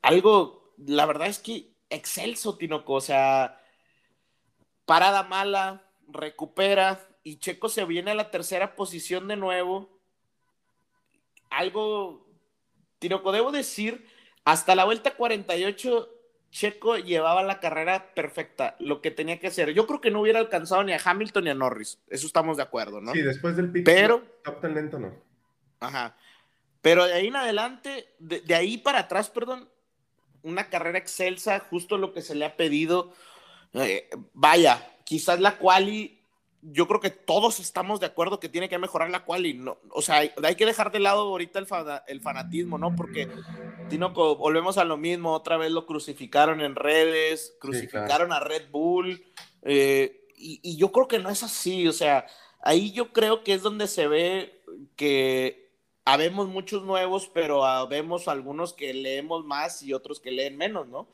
[SPEAKER 3] Algo, la verdad es que excelso, Tinoco. O sea, parada mala, recupera, y Checo se viene a la tercera posición de nuevo. Algo, Tinoco, debo decir, hasta la vuelta 48 Checo llevaba la carrera perfecta, lo que tenía que hacer. Yo creo que no hubiera alcanzado ni a Hamilton ni a Norris, eso estamos de acuerdo, ¿no?
[SPEAKER 1] Sí, después del pit,
[SPEAKER 3] Pero,
[SPEAKER 1] tan lento no.
[SPEAKER 3] Ajá. Pero de ahí en adelante, de, de, ahí para atrás, perdón, una carrera excelsa, justo lo que se le ha pedido. Eh, vaya, quizás la quali yo creo que todos estamos de acuerdo que tiene que mejorar la quali. No, o sea, hay, hay que dejar de lado ahorita el, fa, el fanatismo, ¿no? Porque, Tinoco, volvemos a lo mismo. Otra vez lo crucificaron en redes, crucificaron sí, claro. a Red Bull. Eh, y, y, yo creo que no es así. O sea, ahí yo creo que es donde se ve que habemos muchos nuevos, pero habemos algunos que leemos más y otros que leen menos, ¿no?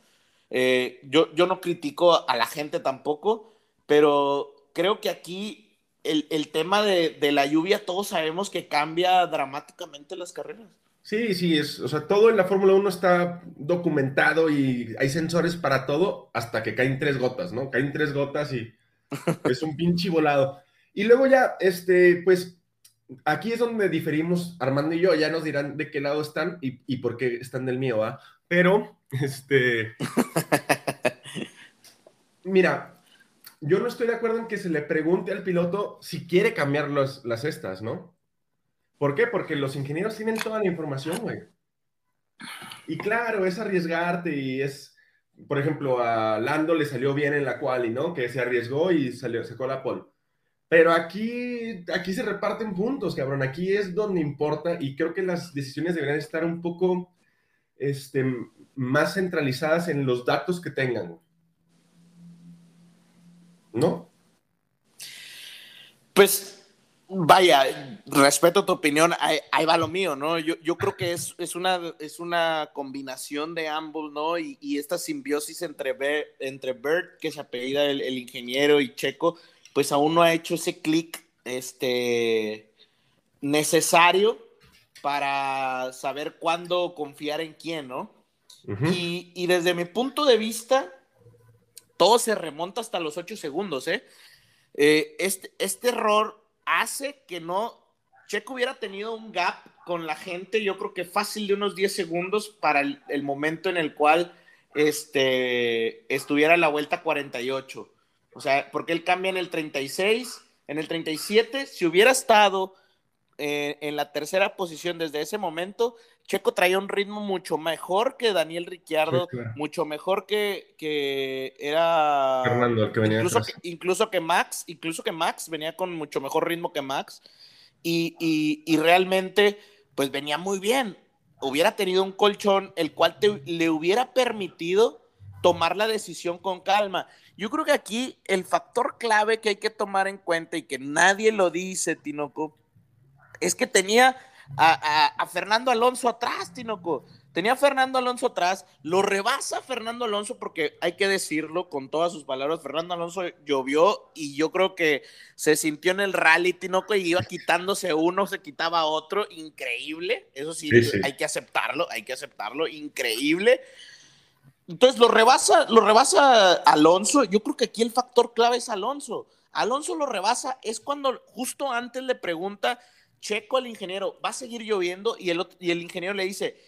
[SPEAKER 3] Eh, yo, yo no critico a la gente tampoco, pero creo que aquí el, el tema de, de, la lluvia, todos sabemos que cambia dramáticamente las carreras.
[SPEAKER 1] Sí, sí, es, o sea, todo en la Fórmula 1 está documentado y hay sensores para todo hasta que caen tres gotas, ¿no? Caen tres gotas y es un pinche volado. Y luego ya, este, pues, aquí es donde diferimos Armando y yo, ya nos dirán de qué lado están y, y por qué están del mío, ¿ah? Pero, este... Mira, yo no estoy de acuerdo en que se le pregunte al piloto si quiere cambiar las estas, ¿no? ¿Por qué? Porque los ingenieros tienen toda la información, güey. Y claro, es arriesgarte y es, por ejemplo, a Lando le salió bien en la quali, ¿no? Que se arriesgó y salió, sacó la pole. Pero aquí, aquí se reparten puntos, cabrón. Aquí es donde importa y creo que las decisiones deberían estar un poco este, más centralizadas en los datos que tengan. ¿No?
[SPEAKER 3] Pues vaya, respeto tu opinión, ahí, ahí va lo mío, ¿no? Yo, yo creo que es, es, una, es una combinación de ambos, ¿no? Y, y esta simbiosis entre, Bert, entre Bert, que se apellida el, el, ingeniero, y Checo, pues aún no ha hecho ese clic este, necesario para saber cuándo confiar en quién, ¿no? Uh -huh. y, y desde mi punto de vista, todo se remonta hasta los ocho segundos, ¿eh? ¿eh? este, este error hace que no, Checo hubiera tenido un gap con la gente, yo creo que fácil de unos 10 segundos para el, el momento en el cual este, estuviera la vuelta 48. O sea, porque él cambia en el 36, en el 37, si hubiera estado eh, en la tercera posición desde ese momento, Checo traía un ritmo mucho mejor que Daniel Ricciardo, sí, claro. mucho mejor que, que era
[SPEAKER 1] Fernando, el que venía
[SPEAKER 3] incluso que, incluso que, Max, incluso que Max venía con mucho mejor ritmo que Max y, y, y, realmente pues venía muy bien. Hubiera tenido un colchón el cual te, le hubiera permitido tomar la decisión con calma. Yo creo que aquí el factor clave que hay que tomar en cuenta y que nadie lo dice, Tinoco, es que tenía a, a, a, Fernando Alonso atrás, Tinoco. Tenía a Fernando Alonso atrás, lo rebasa Fernando Alonso porque hay que decirlo con todas sus palabras, Fernando Alonso llovió y yo creo que se sintió en el rally, Tinoco, y iba quitándose uno, se quitaba otro, increíble, eso sí, sí, sí. hay que aceptarlo, hay que aceptarlo, increíble. Entonces lo rebasa, lo rebasa Alonso, yo creo que aquí el factor clave es Alonso. Alonso lo rebasa, es cuando justo antes le pregunta Checo al ingeniero, va a seguir lloviendo y el, y el ingeniero le dice,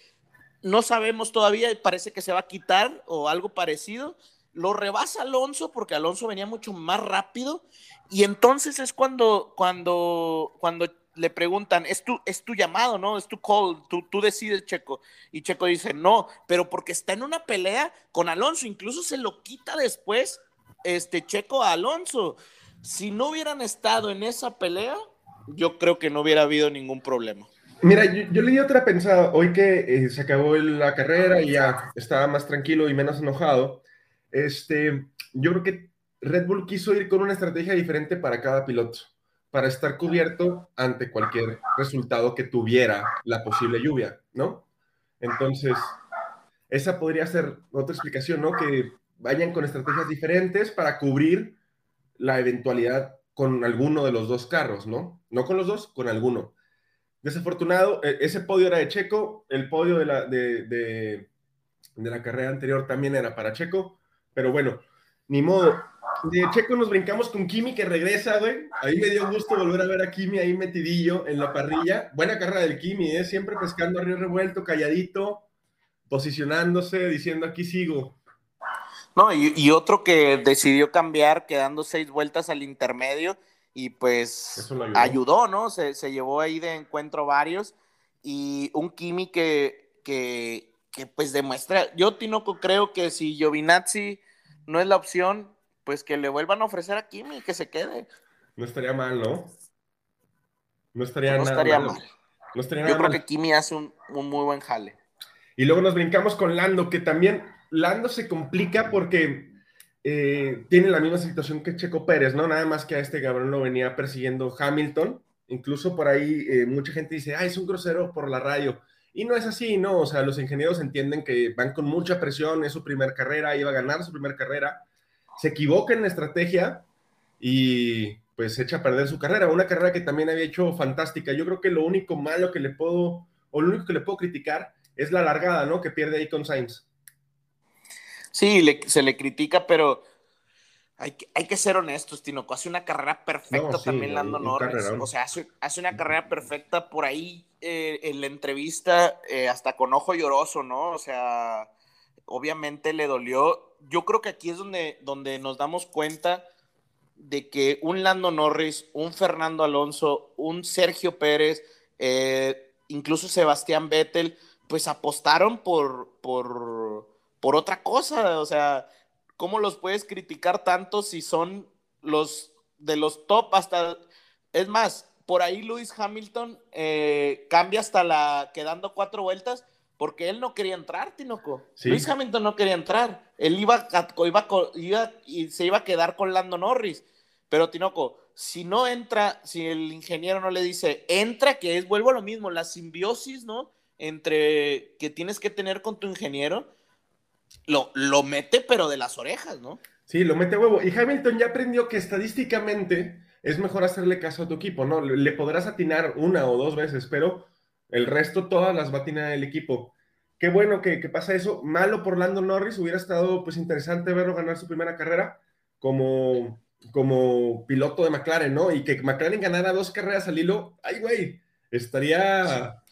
[SPEAKER 3] no sabemos todavía, parece que se va a quitar o algo parecido. Lo rebasa Alonso porque Alonso venía mucho más rápido y entonces es cuando, cuando, cuando le preguntan, es tu, es tu llamado, ¿no? Es tu call, tú, tú decides, Checo. Y Checo dice, no, pero porque está en una pelea con Alonso, incluso se lo quita después este Checo a Alonso. Si no hubieran estado en esa pelea, yo creo que no hubiera habido ningún problema.
[SPEAKER 1] Mira, yo, yo le di otra pensada hoy que eh, se acabó la carrera y ya estaba más tranquilo y menos enojado. Este, yo creo que Red Bull quiso ir con una estrategia diferente para cada piloto, para estar cubierto ante cualquier resultado que tuviera la posible lluvia, ¿no? Entonces, esa podría ser otra explicación, ¿no? Que vayan con estrategias diferentes para cubrir la eventualidad con alguno de los dos carros, ¿no? No con los dos, con alguno. Desafortunado, e, ese podio era de Checo, el podio de la, de, de, la carrera anterior también era para Checo, pero bueno, ni modo. de Checo nos brincamos con Kimi que regresa, güey. Ahí me dio gusto volver a ver a Kimi ahí metidillo en la parrilla. Buena carrera del Kimi, ¿eh? Siempre pescando a revuelto, calladito, posicionándose, diciendo aquí sigo.
[SPEAKER 3] No, y, otro que decidió cambiar, quedando seis vueltas al intermedio, y pues ayudó. ¿no? Se, se, llevó ahí de encuentro varios. Y un Kimi que, que, que pues demuestra. Yo, Tinoco, creo que si Giovinazzi no es la opción, pues que le vuelvan a ofrecer a Kimi que se quede.
[SPEAKER 1] No estaría mal, ¿no? No estaría,
[SPEAKER 3] no
[SPEAKER 1] nada
[SPEAKER 3] estaría mal. No estaría Yo creo que Kimi hace un, muy buen jale.
[SPEAKER 1] Y luego nos brincamos con Lando, que también Lando se complica porque eh, tiene la misma situación que Checo Pérez, ¿no? Nada más que a este cabrón lo venía persiguiendo Hamilton. Incluso por ahí eh, mucha gente dice, ah, es un grosero por la radio. Y no es así, ¿no? O sea, los ingenieros entienden que van con mucha presión, es su primera carrera, iba a ganar su primera carrera se equivoca en la estrategia y pues echa a perder su carrera, una carrera que también había hecho fantástica. Yo creo que lo único malo que le puedo, o lo único que le puedo criticar es la largada, ¿no? Que pierde ahí con Sainz.
[SPEAKER 3] Sí, se le critica, pero hay que, hay que ser honestos, Tinoco. Hace una carrera perfecta también Lando Norris. O sea, hace, una carrera perfecta por ahí eh, en la entrevista, eh, hasta con ojo lloroso, ¿no? O sea, obviamente le dolió. Yo creo que aquí es donde, donde nos damos cuenta de que un Lando Norris, un Fernando Alonso, un Sergio Pérez, eh, incluso Sebastián Vettel, pues apostaron por, por, por otra cosa. O sea, ¿cómo los puedes criticar tanto si son los de los top hasta... Es más, por ahí Lewis Hamilton eh, cambia hasta la quedando cuatro vueltas porque él no quería entrar, Tinoco. Luis Hamilton no quería entrar. Él iba, iba, y se iba a quedar con Lando Norris. Pero Tinoco, si no entra, si el ingeniero no le dice, entra, que es, vuelvo a lo mismo, la simbiosis, ¿no? Entre que tienes que tener con tu ingeniero, lo, lo mete, pero de las orejas, ¿no?
[SPEAKER 1] Sí, lo mete huevo. Y Hamilton ya aprendió que estadísticamente es mejor hacerle caso a tu equipo, ¿no? Le podrás atinar una o dos veces, pero el resto todas las va a el equipo. Qué bueno que, pasa eso. Malo por Lando Norris. Hubiera estado pues interesante verlo ganar su primera carrera como, como piloto de McLaren, ¿no? Y que McLaren ganara dos carreras al hilo. Ay, güey, estaría...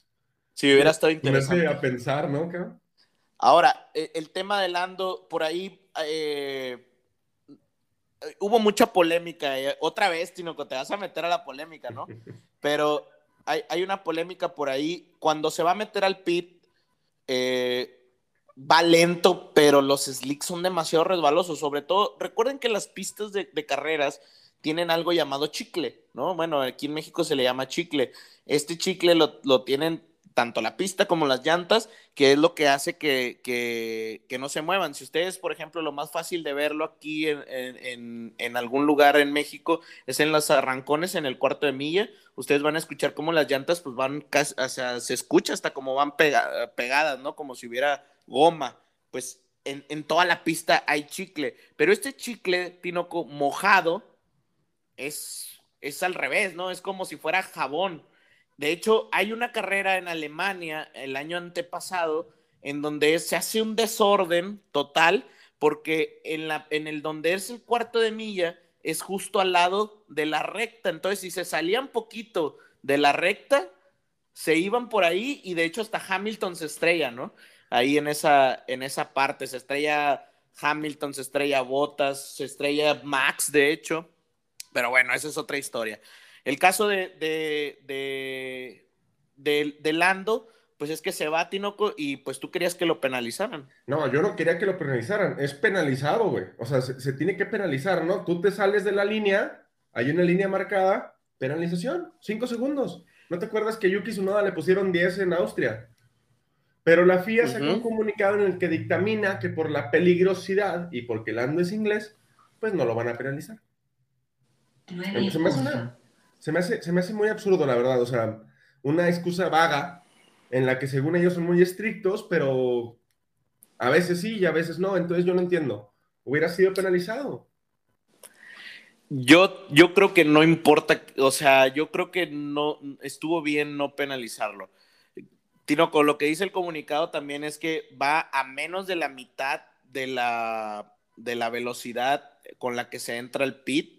[SPEAKER 3] Si hubiera estado interesante.
[SPEAKER 1] a pensar, ¿no?
[SPEAKER 3] Ahora, e, el tema de Lando, por ahí eh, hubo mucha polémica. Eh, otra vez, Tino, te vas a meter a la polémica, ¿no? Pero hay, una polémica por ahí. Cuando se va a meter al pit, eh, va lento, pero los slicks son demasiado resbalosos. Sobre todo, recuerden que las pistas de, de, carreras tienen algo llamado chicle, ¿no? Bueno, aquí en México se le llama chicle. Este chicle lo, lo tienen tanto la pista como las llantas, que es lo que hace que, que, no se muevan. Si ustedes, por ejemplo, lo más fácil de verlo aquí en, en, algún lugar en México es en los arrancones, en el cuarto de milla, ustedes van a escuchar cómo las llantas pues van, o sea, se escucha hasta como van pegadas, ¿no? Como si hubiera goma. Pues en, en, toda la pista hay chicle, pero este chicle, Tinoco, mojado, es, es al revés, ¿no? Es como si fuera jabón de hecho, hay una carrera en Alemania el año antepasado en donde se hace un desorden total porque en, el donde es el cuarto de milla es justo al lado de la recta. Entonces, si se salían poquito de la recta, se iban por ahí y de hecho hasta Hamilton se estrella, ¿no? Ahí en esa, en esa parte se estrella Hamilton, se estrella Bottas, se estrella Max, de hecho. Pero bueno, esa es otra historia. El caso de, de, de, Lando, pues es que se va a Tinoco y pues tú querías que lo penalizaran.
[SPEAKER 1] No, yo no quería que lo penalizaran, es penalizado, güey. O sea, se, tiene que penalizar, ¿no? Tú te sales de la línea, hay una línea marcada, penalización, cinco segundos. ¿No te acuerdas que Yuki Tsunoda le pusieron 10 en Austria? Pero la FIA sacó un comunicado en el que dictamina que por la peligrosidad y porque Lando es inglés, pues no lo van a penalizar. No se me se me, hace, se me hace muy absurdo, la verdad. O sea, una excusa vaga en la que según ellos son muy estrictos, pero a veces sí y a veces no. Entonces yo no entiendo. Hubiera sido penalizado.
[SPEAKER 3] Yo, yo creo que no importa, o sea, yo creo que no estuvo bien no penalizarlo. Tinoco, lo que dice el comunicado también es que va a menos de la mitad de la, de la velocidad con la que se entra al pit.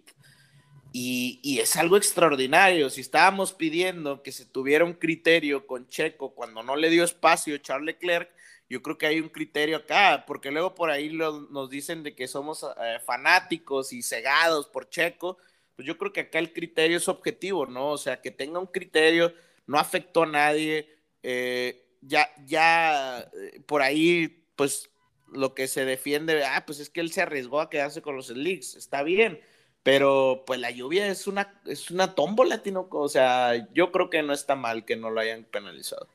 [SPEAKER 3] Y, y, es algo extraordinario. Si estábamos pidiendo que se tuviera un criterio con Checo cuando no le dio espacio Charles Leclerc, yo creo que hay un criterio acá, porque luego por ahí nos dicen de que somos eh, fanáticos y cegados por Checo, pues yo creo que acá el criterio es objetivo, ¿no? O sea, que tenga un criterio, no afectó a nadie, eh, ya, ya eh, por ahí, pues lo que se defiende, ah, pues es que él se arriesgó a quedarse con los leaks, está bien, pero pues la lluvia es una, es una tómbola, Tinoco, o sea, yo creo que no está mal que no lo hayan penalizado.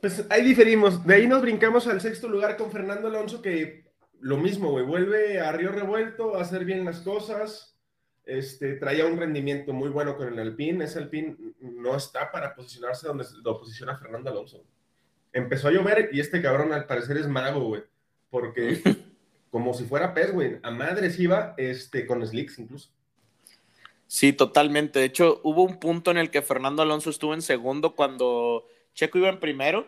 [SPEAKER 1] Pues ahí diferimos. De ahí nos brincamos al sexto lugar con Fernando Alonso, que lo mismo, güey, vuelve a Río Revuelto a hacer bien las cosas. Este, traía un rendimiento muy bueno con el Alpine. Ese Alpine no está para posicionarse donde lo posiciona Fernando Alonso. Empezó a llover y este cabrón al parecer es mago, güey. Porque como si fuera pez, güey. A madres iba este, con slicks incluso.
[SPEAKER 3] Sí, totalmente. De hecho, hubo un punto en el que Fernando Alonso estuvo en segundo cuando Checo iba en primero.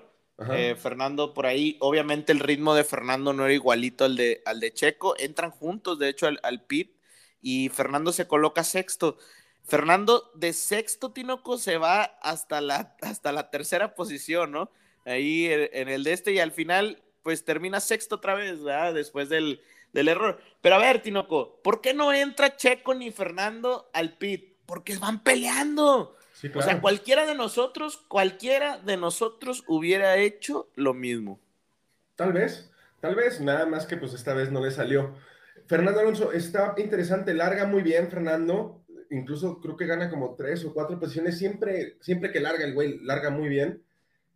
[SPEAKER 3] Eh, Fernando por ahí, obviamente el ritmo de Fernando no era igualito al de, al de Checo. Entran juntos, de hecho, al, pit y Fernando se coloca sexto. Fernando de sexto, Tinoco, se va hasta la, hasta la tercera posición, ¿no? Ahí en el de este y al final, pues termina sexto otra vez, ¿verdad? Después del, del error. Pero a ver, Tinoco, ¿por qué no entra Checo ni Fernando al pit? Porque van peleando. O sea, cualquiera de nosotros, cualquiera de nosotros hubiera hecho lo mismo.
[SPEAKER 1] Tal vez, tal vez, nada más que pues esta vez no le salió. Fernando Alonso está interesante, larga muy bien Fernando, incluso creo que gana como tres o cuatro posiciones, siempre, siempre que larga el güey, larga muy bien.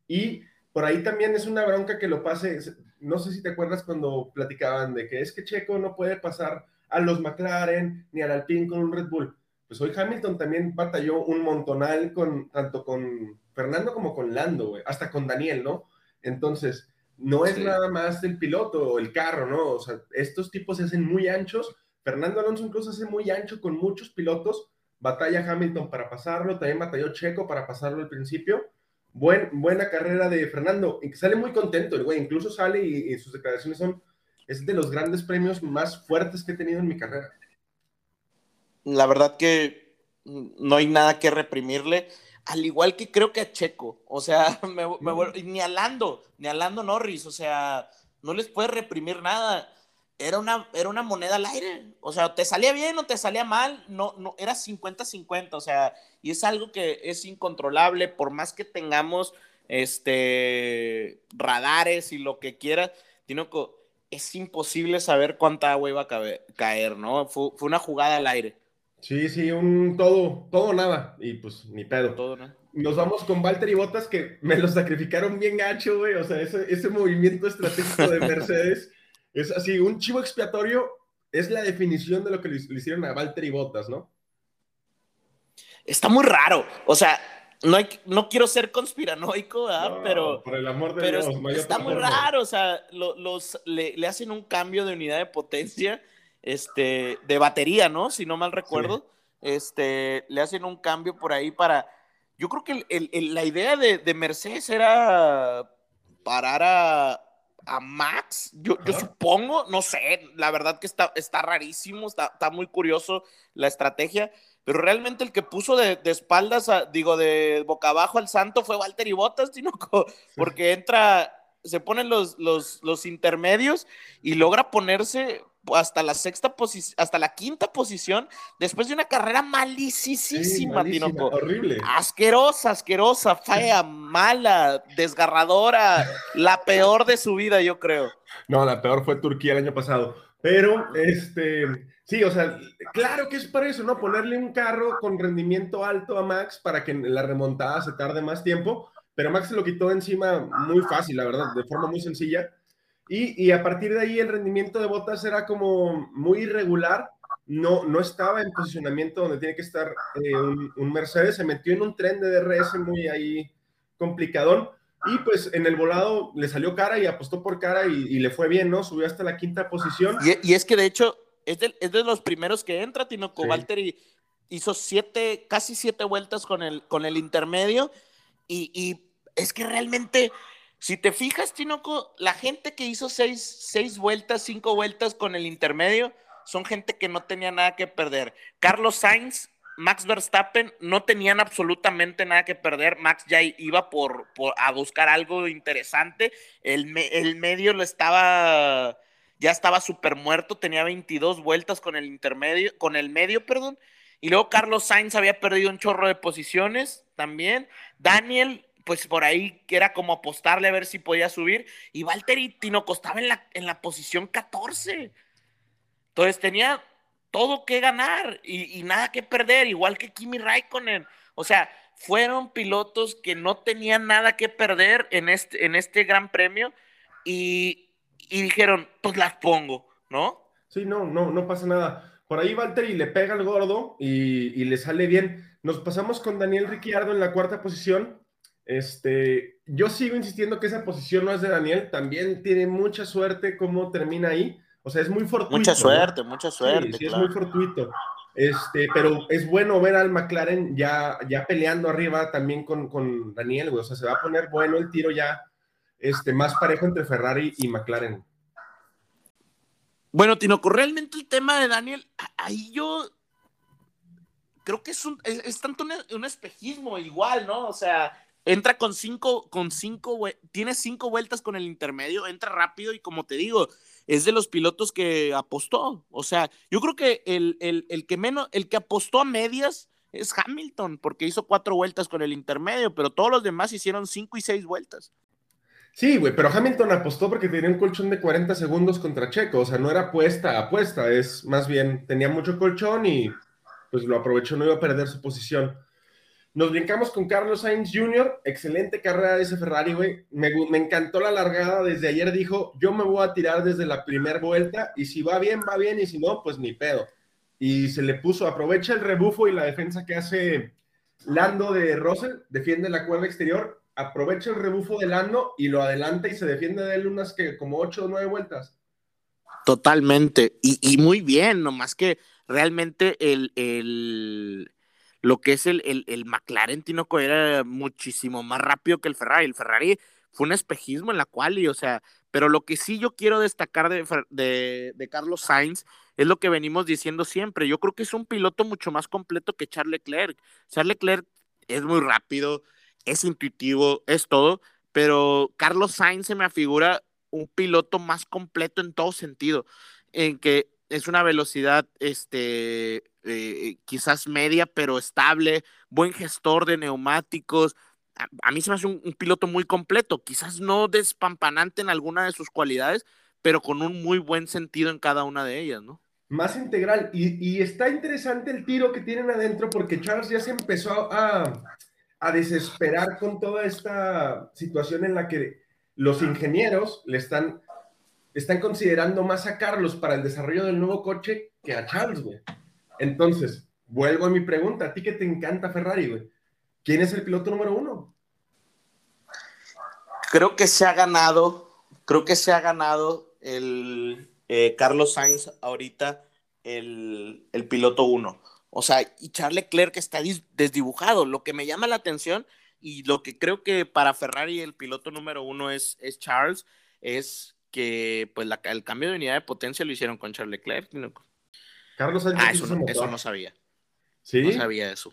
[SPEAKER 1] Y por ahí también es una bronca que lo pase, no sé si te acuerdas cuando platicaban de que es que Checo no puede pasar a los McLaren ni al Alpine con un Red Bull pues hoy Hamilton también batalló un montonal con tanto con Fernando como con Lando, güey, hasta con Daniel, ¿no? Entonces, no es nada más el piloto o el carro, ¿no? O sea, estos tipos se hacen muy anchos. Fernando Alonso incluso se hace muy ancho con muchos pilotos. Batalla Hamilton para pasarlo, también batalló Checo para pasarlo al principio. Buen, buena carrera de Fernando, y que sale muy contento el güey, incluso sale y, y sus declaraciones son, es de los grandes premios más fuertes que he tenido en mi carrera
[SPEAKER 3] la verdad que no hay nada que reprimirle, al igual que creo que a Checo, o sea, ni a Lando, ni a Lando Norris, o sea, no les puede reprimir nada. Era una, era una moneda al aire, o sea, te salía bien o te salía mal, no, no, era 50-50, o sea, y es algo que es incontrolable, por más que tengamos este radares y lo que quiera, Tinoco, es imposible saber cuánta agua iba a caer, ¿no? Fue, fue una jugada al aire.
[SPEAKER 1] Sí, sí, un todo, todo nada. Y pues ni pedo. Todo Nos vamos con Walter y Botas que me lo sacrificaron bien gacho, güey. O sea, ese, ese movimiento estratégico de Mercedes es así, un chivo expiatorio es la definición de lo que le, hicieron a Walter y Botas, ¿no?
[SPEAKER 3] Está muy raro. O sea, no, hay, no quiero ser conspiranoico, pero.
[SPEAKER 1] Por el amor de
[SPEAKER 3] pero
[SPEAKER 1] Dios,
[SPEAKER 3] está muy raro. O sea, los, le, le hacen un cambio de unidad de potencia este, de batería, ¿no? Si no mal recuerdo, este, le hacen un cambio por ahí para, yo creo que la idea de, Mercedes era parar a, Max, yo, supongo, no sé, la verdad que está, está rarísimo, está, está, muy curioso la estrategia, pero realmente el que puso de, espaldas, digo, de boca abajo al santo fue Walter y Bottas, sino porque entra, se ponen los, los, los intermedios y logra ponerse hasta la sexta posición, hasta la quinta posición, después de una carrera malicísima, sí,
[SPEAKER 1] Horrible.
[SPEAKER 3] Asquerosa, asquerosa, fea, mala, desgarradora, la peor de su vida, yo creo.
[SPEAKER 1] No, la peor fue Turquía el año pasado. Pero, este, sí, o sea, claro que es para eso, ¿no? Ponerle un carro con rendimiento alto a Max para que la remontada se tarde más tiempo, pero Max se lo quitó encima muy fácil, la verdad, de forma muy sencilla y, a partir de ahí el rendimiento de Botas era como muy irregular, no, no estaba en posicionamiento donde tiene que estar eh, un, Mercedes, se metió en un tren de DRS muy ahí complicadón y pues en el volado le salió cara y apostó por cara y, le fue bien, ¿no? Subió hasta la quinta posición.
[SPEAKER 3] Y, es que de hecho es de, es de, los primeros que entra, Tinoco sí. hizo siete, casi siete vueltas con el, con el intermedio y, y es que realmente si te fijas, Tinoco, la gente que hizo seis, vueltas, cinco vueltas con el intermedio, son gente que no tenía nada que perder. Carlos Sainz, Max Verstappen no tenían absolutamente nada que perder. Max ya iba por, a buscar algo interesante. El, el medio lo estaba, ya estaba súper muerto, tenía 22 vueltas con el intermedio, con el medio, perdón. Y luego Carlos Sainz había perdido un chorro de posiciones también. Daniel pues por ahí que era como apostarle a ver si podía subir. Y Valtteri Tino costaba en la, en la posición 14. Entonces tenía todo que ganar y, nada que perder, igual que Kimi Raikkonen. O sea, fueron pilotos que no tenían nada que perder en este, en este gran premio y, dijeron, pues las pongo, ¿no?
[SPEAKER 1] Sí, no, no, no pasa nada. Por ahí Valtteri le pega al gordo y, y le sale bien. Nos pasamos con Daniel Ricciardo en la cuarta posición este, yo sigo insistiendo que esa posición no es de Daniel, también tiene mucha suerte cómo termina ahí. O sea, es muy fortuito.
[SPEAKER 3] Mucha suerte, mucha suerte.
[SPEAKER 1] Sí, es muy fortuito. Este, pero es bueno ver al McLaren ya, ya peleando arriba también con, con Daniel, güey. O sea, se va a poner bueno el tiro ya este, más parejo entre Ferrari y McLaren.
[SPEAKER 3] Bueno, Tinoco, realmente el tema de Daniel, ahí yo creo que es, un, es, tanto un, espejismo igual, ¿no? O sea, entra con cinco, con cinco, tiene cinco vueltas con el intermedio, entra rápido y como te digo, es de los pilotos que apostó. O sea, yo creo que el, el, que menos, el que apostó a medias es Hamilton, porque hizo cuatro vueltas con el intermedio, pero todos los demás hicieron cinco y seis vueltas.
[SPEAKER 1] Sí, güey, pero Hamilton apostó porque tenía un colchón de 40 segundos contra Checo, o sea, no era apuesta, apuesta, es más bien, tenía mucho colchón y pues lo aprovechó, no iba a perder su posición. Nos brincamos con Carlos Sainz Jr., excelente carrera de ese Ferrari, güey. Me, encantó la largada, desde ayer dijo, yo me voy a tirar desde la primera vuelta y si va bien, va bien y si no, pues ni pedo. Y se le puso, aprovecha el rebufo y la defensa que hace Lando de Russell, defiende la cuerda exterior, aprovecha el rebufo de Lando y lo adelanta y se defiende de él unas que como ocho o nueve vueltas.
[SPEAKER 3] Totalmente, y, muy bien, nomás que realmente el, el lo que es el, el, el McLaren Tinoco era muchísimo más rápido que el Ferrari. El Ferrari fue un espejismo en la cual, y, o sea, pero lo que sí yo quiero destacar de, de, Carlos Sainz es lo que venimos diciendo siempre. Yo creo que es un piloto mucho más completo que Charles Leclerc. Charles Leclerc es muy rápido, es intuitivo, es todo, pero Carlos Sainz se me afigura un piloto más completo en todo sentido, en que es una velocidad, este, eh, quizás media, pero estable, buen gestor de neumáticos. A, mí se me hace un, piloto muy completo, quizás no despampanante en alguna de sus cualidades, pero con un muy buen sentido en cada una de ellas, ¿no?
[SPEAKER 1] Más integral. Y, está interesante el tiro que tienen adentro porque Charles ya se empezó a, a desesperar con toda esta situación en la que los ingenieros le están, están considerando más a Carlos para el desarrollo del nuevo coche que a Charles, güey. Entonces, vuelvo a mi pregunta, a ti que te encanta Ferrari, güey. ¿Quién es el piloto número uno?
[SPEAKER 3] Creo que se ha ganado, creo que se ha ganado el eh, Carlos Sainz ahorita el, piloto uno. O sea, y Charles Leclerc está desdibujado. Lo que me llama la atención y lo que creo que para Ferrari el piloto número uno es, es Charles, es que pues el cambio de unidad de potencia lo hicieron con Charles Leclerc.
[SPEAKER 1] Carlos
[SPEAKER 3] Sainz ah, eso, no, eso no sabía.
[SPEAKER 1] ¿Sí?
[SPEAKER 3] No sabía eso.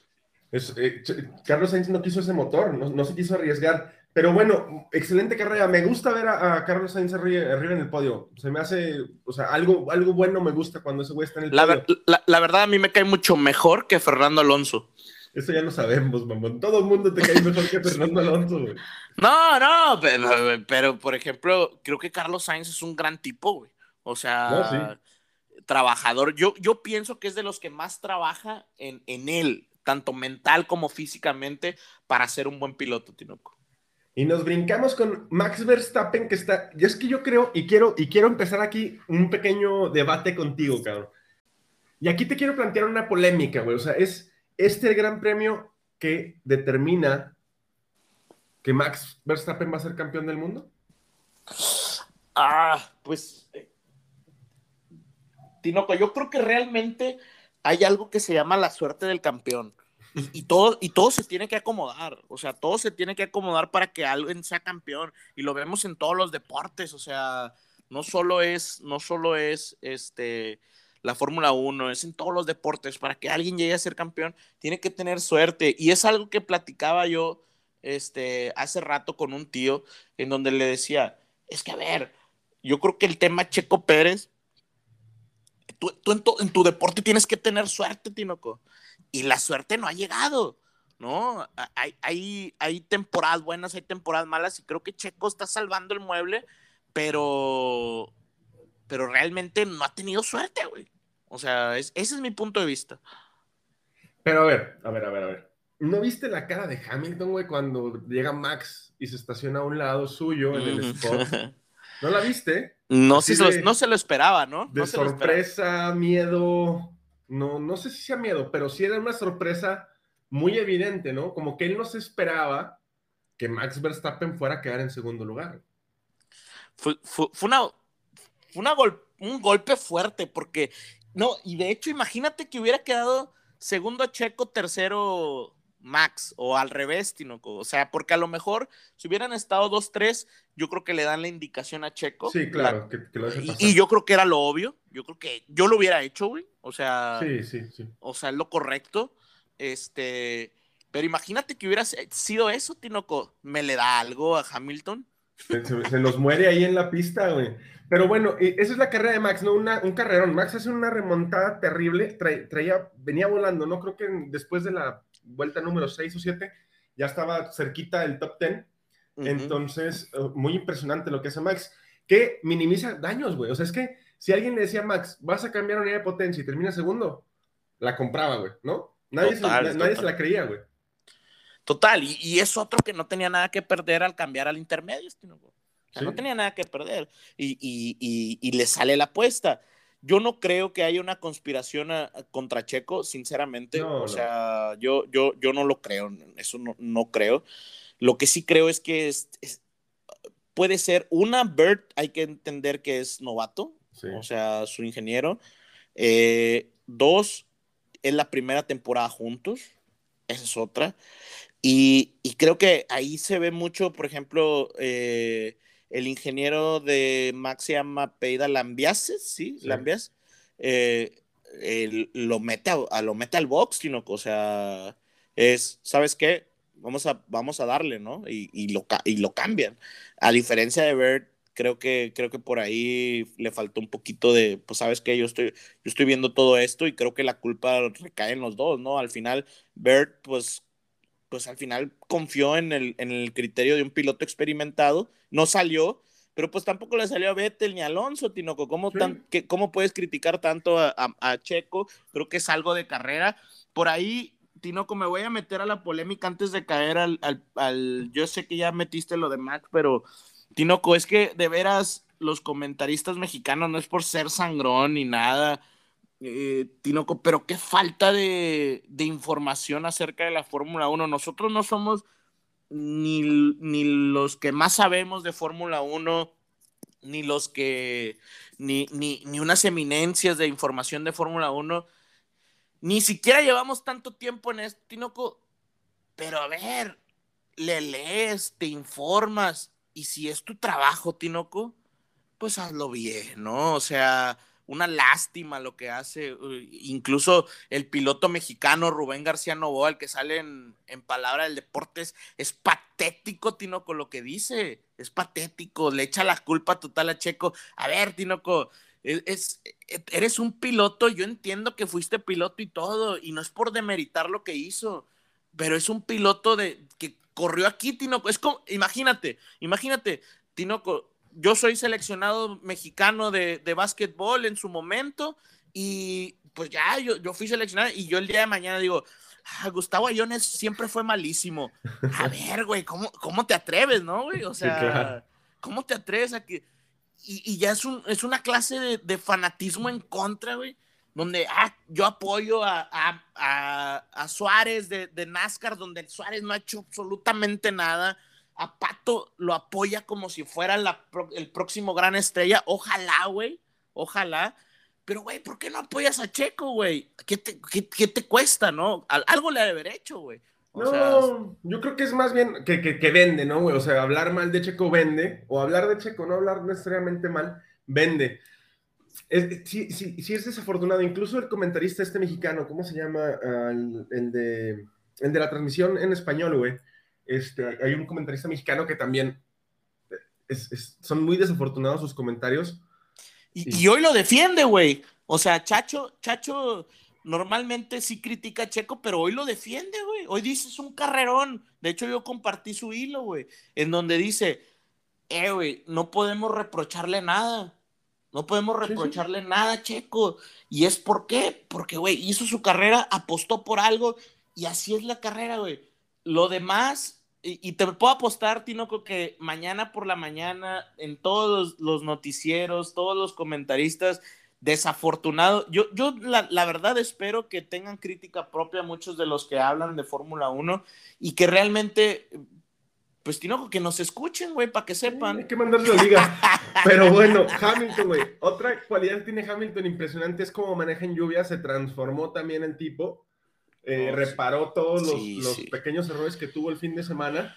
[SPEAKER 1] Eh, Carlos Sainz no quiso ese motor, no, se quiso arriesgar. Pero bueno, excelente carrera. Me gusta ver a, Carlos Sainz arriba, en el podio. Se me hace, o sea, algo, algo bueno me gusta cuando ese güey está en el
[SPEAKER 3] podio. La, verdad, a mí me cae mucho mejor que Fernando Alonso.
[SPEAKER 1] Eso ya lo sabemos, mamón. Todo el mundo te cae mejor que Fernando Alonso, güey.
[SPEAKER 3] No, no, pero, por ejemplo, creo que Carlos Sainz es un gran tipo, güey. O sea, trabajador. Yo, yo pienso que es de los que más trabaja en, en él, tanto mental como físicamente, para ser un buen piloto, Tinoco.
[SPEAKER 1] Y nos brincamos con Max Verstappen, que está. Y es que yo creo, y quiero, y quiero empezar aquí un pequeño debate contigo, cabrón. Y aquí te quiero plantear una polémica, güey. O sea, es este el gran premio que determina que Max Verstappen va a ser campeón del mundo.
[SPEAKER 3] Ah, pues eh, Tinoco, yo creo que realmente hay algo que se llama la suerte del campeón. Y, todo, y todo se tiene que acomodar, o sea, todo se tiene que acomodar para que alguien sea campeón. Y lo vemos en todos los deportes, o sea, no solo es, no solo es este, la Fórmula 1, es en todos los deportes. Para que alguien llegue a ser campeón, tiene que tener suerte. Y es algo que platicaba yo este, hace rato con un tío, en donde le decía, es que a ver, yo creo que el tema Checo Pérez, tú, en, tu deporte tienes que tener suerte, Tinoco. Y la suerte no ha llegado. ¿no? Hay, hay, hay temporadas buenas, hay temporadas malas y creo que Checo está salvando el mueble, pero, pero realmente no ha tenido suerte, güey. O sea, ese es mi punto de vista.
[SPEAKER 1] Pero a ver, a ver, a ver, a ver. ¿No viste la cara de Hamilton, güey, cuando llega Max y se estaciona a un lado suyo en el spot? ¿No la viste?
[SPEAKER 3] No, se, lo, no se lo esperaba, ¿no?
[SPEAKER 1] De sorpresa, miedo. No, no sé si sea miedo, pero sí era una sorpresa muy evidente, ¿no? Como que él no se esperaba que Max Verstappen fuera a quedar en segundo lugar.
[SPEAKER 3] Fue, una, una un golpe fuerte, porque, no, y de hecho, imagínate que hubiera quedado segundo Checo, tercero Max, o al revés, Tinoco. O sea, porque a lo mejor si hubieran estado 2-3, yo creo que le dan la indicación a Checo.
[SPEAKER 1] Sí, claro,
[SPEAKER 3] y, yo creo que era lo obvio. Yo creo que yo lo hubiera hecho, güey. O sea,
[SPEAKER 1] sí, sí, sí.
[SPEAKER 3] O sea, es lo correcto. Este, pero imagínate que hubiera sido eso, Tinoco. ¿Me le da algo a Hamilton?
[SPEAKER 1] Se, nos muere ahí en la pista, güey. Pero bueno, esa es la carrera de Max, ¿no? un carrerón. Max hace una remontada terrible, traía, venía volando, ¿no? Creo que después de la vuelta número 6 o 7 ya estaba cerquita del top 10. Entonces, eh, muy impresionante lo que hace Max, que minimiza daños, güey. O sea, es que si alguien le decía a Max, vas a cambiar unidad de potencia y termina segundo, la compraba, güey, ¿no? Nadie, se, nadie se la creía, güey.
[SPEAKER 3] Total, y, es otro que no tenía nada que perder al cambiar al intermedio. no tenía nada que perder. Y, le sale la apuesta. Yo no creo que haya una conspiración contra Checo, sinceramente. o sea, yo, yo, yo no lo creo. Eso no, no creo. Lo que sí creo es que es, puede ser una, Bert, hay que entender que es novato, o sea, su ingeniero. Eh, dos, es la primera temporada juntos. Esa es otra. Y, creo que ahí se ve mucho, por ejemplo, eh, el ingeniero de Max se llama Peida Lambiases, ¿sí? Lambias. Eh, lo, mete a, lo mete al box, sino o sea, es, ¿sabes qué? Vamos a, vamos a darle, ¿no? Y, lo, y lo cambian. A diferencia de Bert, creo que, creo que por ahí le faltó un poquito de, pues sabes qué? yo estoy, yo estoy viendo todo esto y creo que la culpa recae en los dos, ¿no? Al final, Bert, pues pues al final confió en el, en el criterio de un piloto experimentado, no salió, pero pues tampoco le salió a Vettel ni a Alonso, Tinoco. ¿Cómo, tan, que, ¿cómo puedes criticar tanto a, Checo? Creo que es algo de carrera. Por ahí, Tinoco, me voy a meter a la polémica antes de caer al, al, Yo sé que ya metiste lo de Max, pero Tinoco, es que de veras los comentaristas mexicanos no es por ser sangrón ni nada, eh, Tinoco, pero qué falta de, información acerca de la Fórmula 1. Nosotros no somos ni, los que más sabemos de Fórmula 1, ni los que, ni, ni, ni unas eminencias de información de Fórmula 1. Ni siquiera llevamos tanto tiempo en esto, Tinoco. Pero a ver, le lees, te informas, y si es tu trabajo, Tinoco, pues hazlo bien, ¿no? O sea, una lástima lo que hace. Incluso el piloto mexicano Rubén García Novoa, el que sale en, Palabra del Deportes, es patético, Tinoco, lo que dice. Es patético, le echa la culpa total a Checo. A ver, Tinoco, e, es, e, eres un piloto, yo entiendo que fuiste piloto y todo, y no es por demeritar lo que hizo, pero es un piloto de que corrió aquí, Tinoco. Es como, imagínate, imagínate, Tinoco, yo soy seleccionado mexicano de, de básquetbol en su momento y pues ya, yo, yo fui seleccionado y yo el día de mañana digo, ah, Gustavo Ayones siempre fue malísimo. A ver, güey, ¿cómo, ¿cómo, te atreves, no, güey? O sea, ¿cómo te atreves a que... Y, ya es, un, es una clase de, de fanatismo en contra, güey, donde ah, yo apoyo a, a, a, a Suárez de, de, NASCAR, donde Suárez no ha hecho absolutamente nada a Pato lo apoya como si fuera el próximo gran estrella. Ojalá, güey. Ojalá. Pero, güey, ¿por qué no apoyas a Checo, güey? ¿Qué te, qué, te cuesta, no? Algo le ha de haber hecho, güey.
[SPEAKER 1] no, yo creo que es más bien que, que, vende, ¿no, güey? O sea, hablar mal de Checo vende, o hablar de Checo, no hablar necesariamente mal, vende. sí, sí, sí es desafortunado. Incluso el comentarista este mexicano, ¿cómo se llama? el, de, el de la transmisión en español, güey. Este, hay un comentarista mexicano que también son muy desafortunados sus comentarios.
[SPEAKER 3] Y, hoy lo defiende, güey. O sea, Chacho, Chacho normalmente sí critica a Checo, pero hoy lo defiende, güey. Hoy dice es un carrerón. De hecho, yo compartí su hilo, güey, en donde dice, eh, güey, no podemos reprocharle nada. No podemos reprocharle nada a Checo. ¿Y es por qué? Porque, güey, hizo su carrera, apostó por algo y así es la carrera, güey. Lo demás y, te puedo apostar, Tinoco, que mañana por la mañana, en todos los, noticieros, todos los comentaristas, desafortunados, yo, yo la, la, verdad espero que tengan crítica propia muchos de los que hablan de Fórmula 1 y que realmente, pues Tinoco, que nos escuchen, güey, para que sepan.
[SPEAKER 1] hay que mandarse la liga. Pero bueno, Hamilton, güey, otra cualidad que tiene Hamilton impresionante es cómo maneja en lluvia, se transformó también en tipo eh, reparó todos los, pequeños errores que tuvo el fin de semana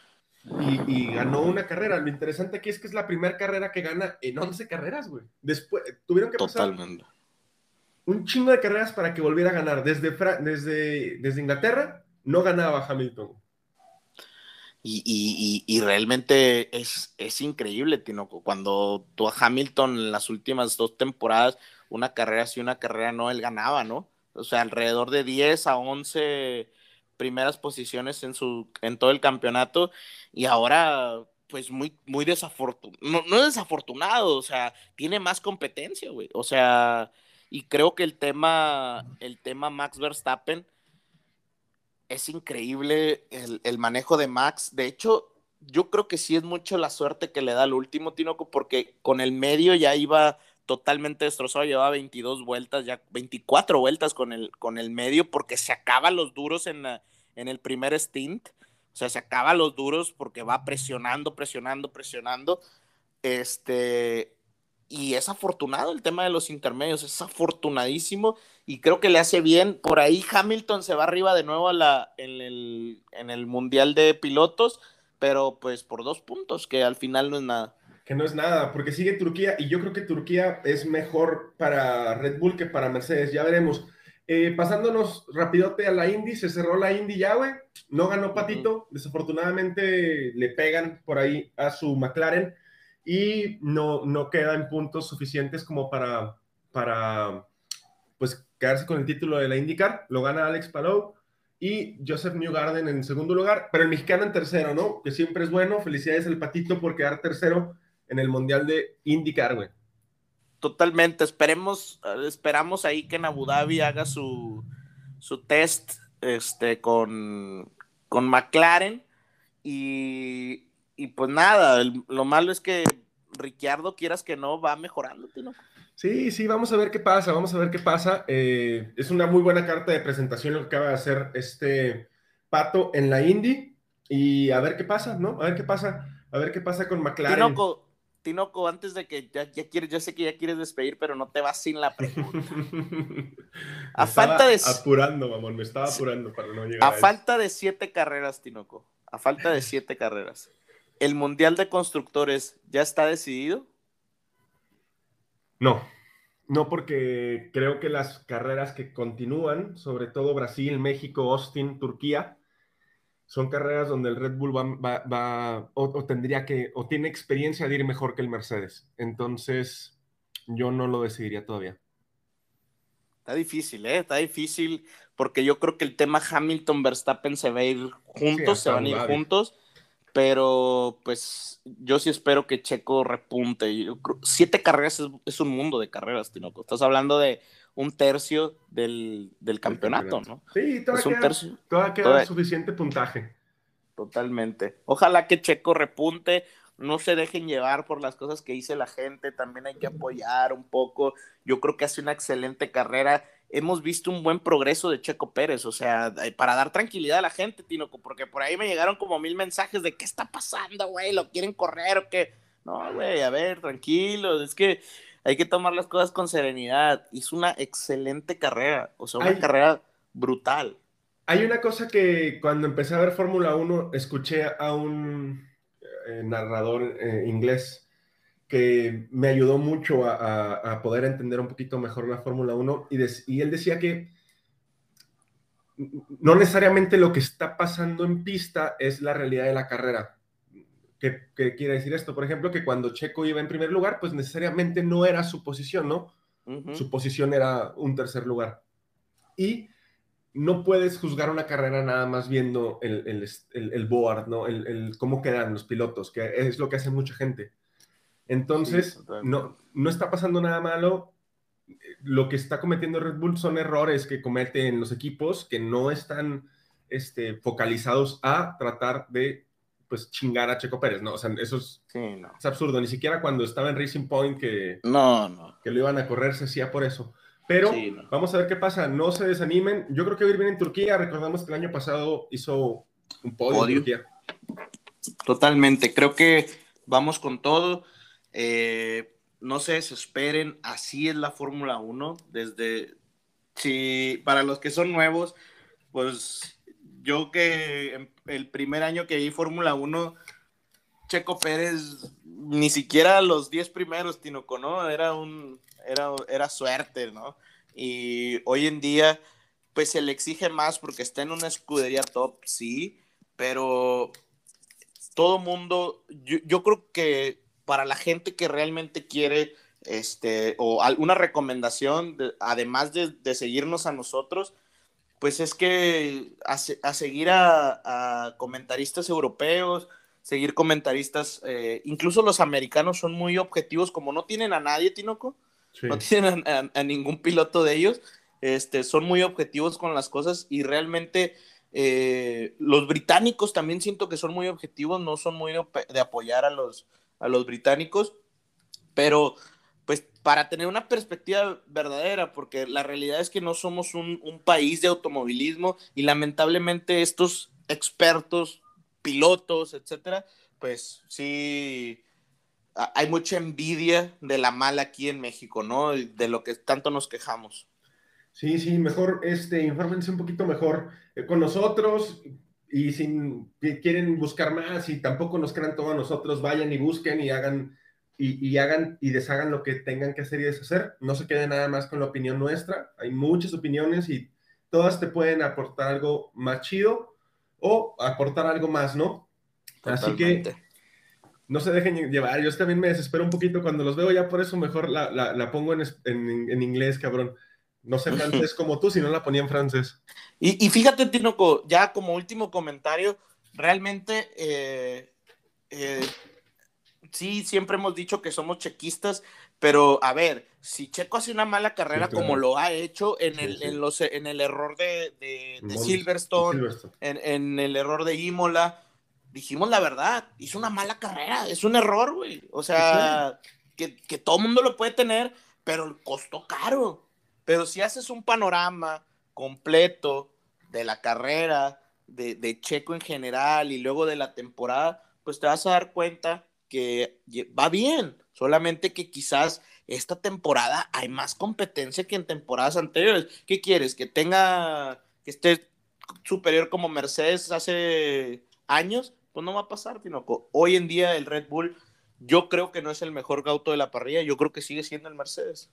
[SPEAKER 1] y, ganó una carrera. Lo interesante aquí es que es la primera carrera que gana en 11 carreras, güey. Después tuvieron que pasar un chingo de carreras para que volviera a ganar. Desde, desde, desde Inglaterra no ganaba Hamilton.
[SPEAKER 3] Y, realmente es, es increíble, Tinoco. Cuando tú a Hamilton en las últimas dos temporadas, una carrera sí, una carrera no, él ganaba, ¿no? O sea, alrededor de 10 a 11 primeras posiciones en, su, en todo el campeonato y ahora pues muy, muy desafortunado, no, no desafortunado, o sea, tiene más competencia, güey, o sea, y creo que el tema, el tema Max Verstappen es increíble el, el manejo de Max, de hecho, yo creo que sí es mucho la suerte que le da al último Tinoco, porque con el medio ya iba totalmente destrozado, llevaba 22 vueltas, ya 24 vueltas con el, con el medio, porque se acaba los duros en, en el primer stint, o sea, se acaba los duros porque va presionando, presionando, presionando, este, y es afortunado el tema de los intermedios, es afortunadísimo, y creo que le hace bien, por ahí Hamilton se va arriba de nuevo la, en, el, en el Mundial de Pilotos, pero pues por dos puntos, que al final no es nada
[SPEAKER 1] que no es nada, porque sigue Turquía y yo creo que Turquía es mejor para Red Bull que para Mercedes, ya veremos. Eh, pasándonos rapidote a la Indy, se cerró la Indy ya, güey, no ganó Patito, desafortunadamente le pegan por ahí a su McLaren y no, no quedan puntos suficientes como para, para pues quedarse con el título de la IndyCar, lo gana Alex Palou y Joseph Newgarden en segundo lugar, pero el mexicano en tercero, ¿no? Que siempre es bueno, felicidades al Patito por quedar tercero en el Mundial de IndyCar, güey.
[SPEAKER 3] Totalmente, esperemos, esperamos ahí que en Abu Dhabi haga su, su test este, con, con McLaren y, y pues nada, lo malo es que Ricciardo, quieras que no, va mejorando, ¿no?
[SPEAKER 1] Sí, sí, vamos a ver qué pasa, vamos a ver qué pasa. Eh, es una muy buena carta de presentación lo que acaba de hacer este Pato en la Indy y a ver qué pasa, ¿no? A ver qué pasa, a ver qué pasa con McLaren.
[SPEAKER 3] Tinoco, antes de que ya, ya quieres, yo sé que ya quieres despedir, pero no te vas sin la pregunta.
[SPEAKER 1] a falta de. Apurando, mamón, me estaba apurando para no llegar.
[SPEAKER 3] A, falta de siete carreras, Tinoco. A falta de siete carreras. ¿El Mundial de Constructores ya está decidido?
[SPEAKER 1] No. No, porque creo que las carreras que continúan, sobre todo Brasil, México, Austin, Turquía, son carreras donde el Red Bull va, o, tendría que, o tiene experiencia de ir mejor que el Mercedes. Entonces, yo no lo decidiría todavía.
[SPEAKER 3] Está difícil, ¿eh? Está difícil, porque yo creo que el tema Hamilton-Verstappen se va a ir juntos, se van a ir juntos, pero pues yo sí espero que Checo repunte. siete carreras es, un mundo de carreras, Tinoco. Estás hablando de un tercio del, campeonato, ¿no?
[SPEAKER 1] Sí, todavía, queda, suficiente puntaje.
[SPEAKER 3] Totalmente. Ojalá que Checo repunte, no se dejen llevar por las cosas que dice la gente, también hay que apoyar un poco. Yo creo que hace una excelente carrera. Hemos visto un buen progreso de Checo Pérez, o sea, para dar tranquilidad a la gente, Tinoco, porque por ahí me llegaron como mil mensajes de qué está pasando, güey, lo quieren correr o qué. No, güey, a ver, tranquilo, es que hay que tomar las cosas con serenidad. Hizo una excelente carrera, o sea, una carrera brutal.
[SPEAKER 1] Hay una cosa que cuando empecé a ver Fórmula 1 escuché a un eh, narrador eh, inglés que me ayudó mucho a, poder entender un poquito mejor la Fórmula 1 y, y él decía que no necesariamente lo que está pasando en pista es la realidad de la carrera. ¿Qué, quiere decir esto? Por ejemplo, que cuando Checo iba en primer lugar, pues necesariamente no era su posición, ¿no? Su posición era un tercer lugar. Y no puedes juzgar una carrera nada más viendo el, board, ¿no? El, cómo quedan los pilotos, que es lo que hace mucha gente. Entonces, no, no está pasando nada malo. Lo que está cometiendo Red Bull son errores que cometen los equipos que no están este, focalizados a tratar de pues chingar a Checo Pérez, ¿no? O sea, eso es, absurdo. Ni siquiera cuando estaba en Racing Point que,
[SPEAKER 3] no, no.
[SPEAKER 1] que lo iban a correr se hacía por eso. Pero vamos a ver qué pasa. No se desanimen. Yo creo que va a ir bien en Turquía. Recordamos que el año pasado hizo un podio, en Turquía.
[SPEAKER 3] Totalmente. Creo que vamos con todo. Eh, no se desesperen. Así es la Fórmula 1. Desde. Si para los que son nuevos, pues yo que el primer año que vi Fórmula 1, Checo Pérez ni siquiera los 10 primeros, Tinoco, ¿no? Era un era, era suerte, ¿no? Y hoy en día, pues se le exige más porque está en una escudería top, sí, pero todo mundo, yo, creo que para la gente que realmente quiere, este, o alguna recomendación, además de, seguirnos a nosotros, pues es que a, seguir a, comentaristas europeos, seguir comentaristas, eh, incluso los americanos son muy objetivos, como no tienen a nadie, Tinoco, no tienen a, ningún piloto de ellos, este, son muy objetivos con las cosas y realmente eh, los británicos también siento que son muy objetivos, no son muy de, apoyar a los, a los británicos, pero pues para tener una perspectiva verdadera, porque la realidad es que no somos un, país de automovilismo y lamentablemente estos expertos, pilotos, etcétera, pues sí hay mucha envidia de la mala aquí en México, ¿no? De lo que tanto nos quejamos.
[SPEAKER 1] Sí, sí, mejor, este, infórmense un poquito mejor eh, con nosotros y si quieren buscar más y tampoco nos crean todos nosotros, vayan y busquen y hagan y, y, hagan y deshagan lo que tengan que hacer y deshacer. No se queden nada más con la opinión nuestra. Hay muchas opiniones y todas te pueden aportar algo más chido o aportar algo más, ¿no? Así que no se dejen llevar. Yo también me desespero un poquito cuando los veo, ya por eso mejor la, la, pongo en, en, inglés, cabrón. No sé francés como tú, si no la ponía en francés.
[SPEAKER 3] Y, y fíjate, Tinoco, ya como último comentario, realmente, eh, eh, sí, siempre hemos dicho que somos chequistas, pero a ver, si Checo hace una mala carrera como lo ha hecho en el, En los, en el error de, de, Silverstone, En, en, el error de Imola, dijimos la verdad, hizo una mala carrera, es un error, güey. O sea, que, que, todo mundo lo puede tener, pero costó caro. Pero si haces un panorama completo de la carrera, de, Checo en general y luego de la temporada, pues te vas a dar cuenta que va bien, solamente que quizás esta temporada hay más competencia que en temporadas anteriores. ¿Qué quieres? Que tenga, que esté superior como Mercedes hace años, pues no va a pasar, Tinoco. Hoy en día el Red Bull, yo creo que no es el mejor gauto de la parrilla, yo creo que sigue siendo el Mercedes.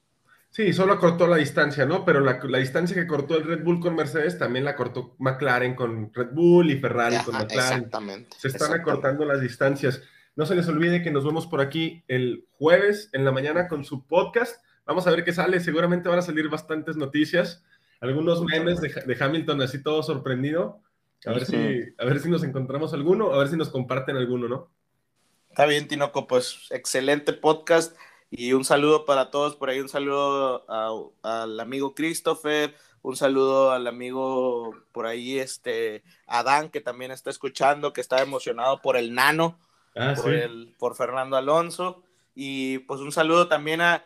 [SPEAKER 1] Sí, solo cortó la distancia, ¿no? Pero la, distancia que cortó el Red Bull con Mercedes también la cortó McLaren con Red Bull y Ferrari con McLaren. Exactamente. Se están acortando las distancias. No se les olvide que nos vemos por aquí el jueves en la mañana con su podcast. Vamos a ver qué sale. Seguramente van a salir bastantes noticias, algunos memes de, de Hamilton así todo sorprendido. A ver, si, a ver si nos encontramos alguno, a ver si nos comparten alguno, ¿no?
[SPEAKER 3] Está bien, Tinoco, pues excelente podcast y un saludo para todos por ahí, un saludo al amigo Christopher, un saludo al amigo por ahí, este, Adán, que también está escuchando, que está emocionado por el nano, ah, por, el, por Fernando Alonso, y pues un saludo también a,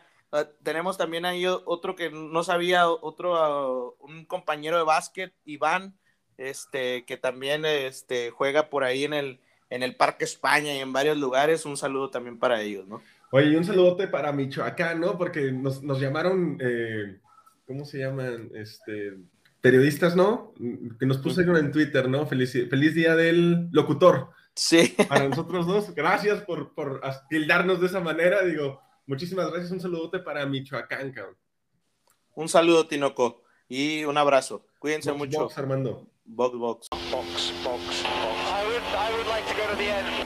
[SPEAKER 3] tenemos también ahí otro que no sabía, otro, un compañero de básquet, Iván, este, que también este, juega por ahí en el, en el Parque España y en varios lugares. Un saludo también para ellos, ¿no?
[SPEAKER 1] Oye, un saludote para Michoacán, ¿no? Porque nos, nos llamaron, eh, ¿cómo se llaman? Este, periodistas, ¿no? Que nos pusieron en Twitter, ¿no? Feliz, feliz día del locutor.
[SPEAKER 3] Sí.
[SPEAKER 1] Para nosotros dos, gracias por, por tildarnos de esa manera. Digo, muchísimas gracias. Un saludote para Michoacán, cabrón.
[SPEAKER 3] Un saludo, Tinoco. Y un abrazo. Cuídense
[SPEAKER 1] Box,
[SPEAKER 3] mucho.
[SPEAKER 1] box, Armando.
[SPEAKER 3] Box, box.
[SPEAKER 2] Box, box, box. I would, I would like to go to the end.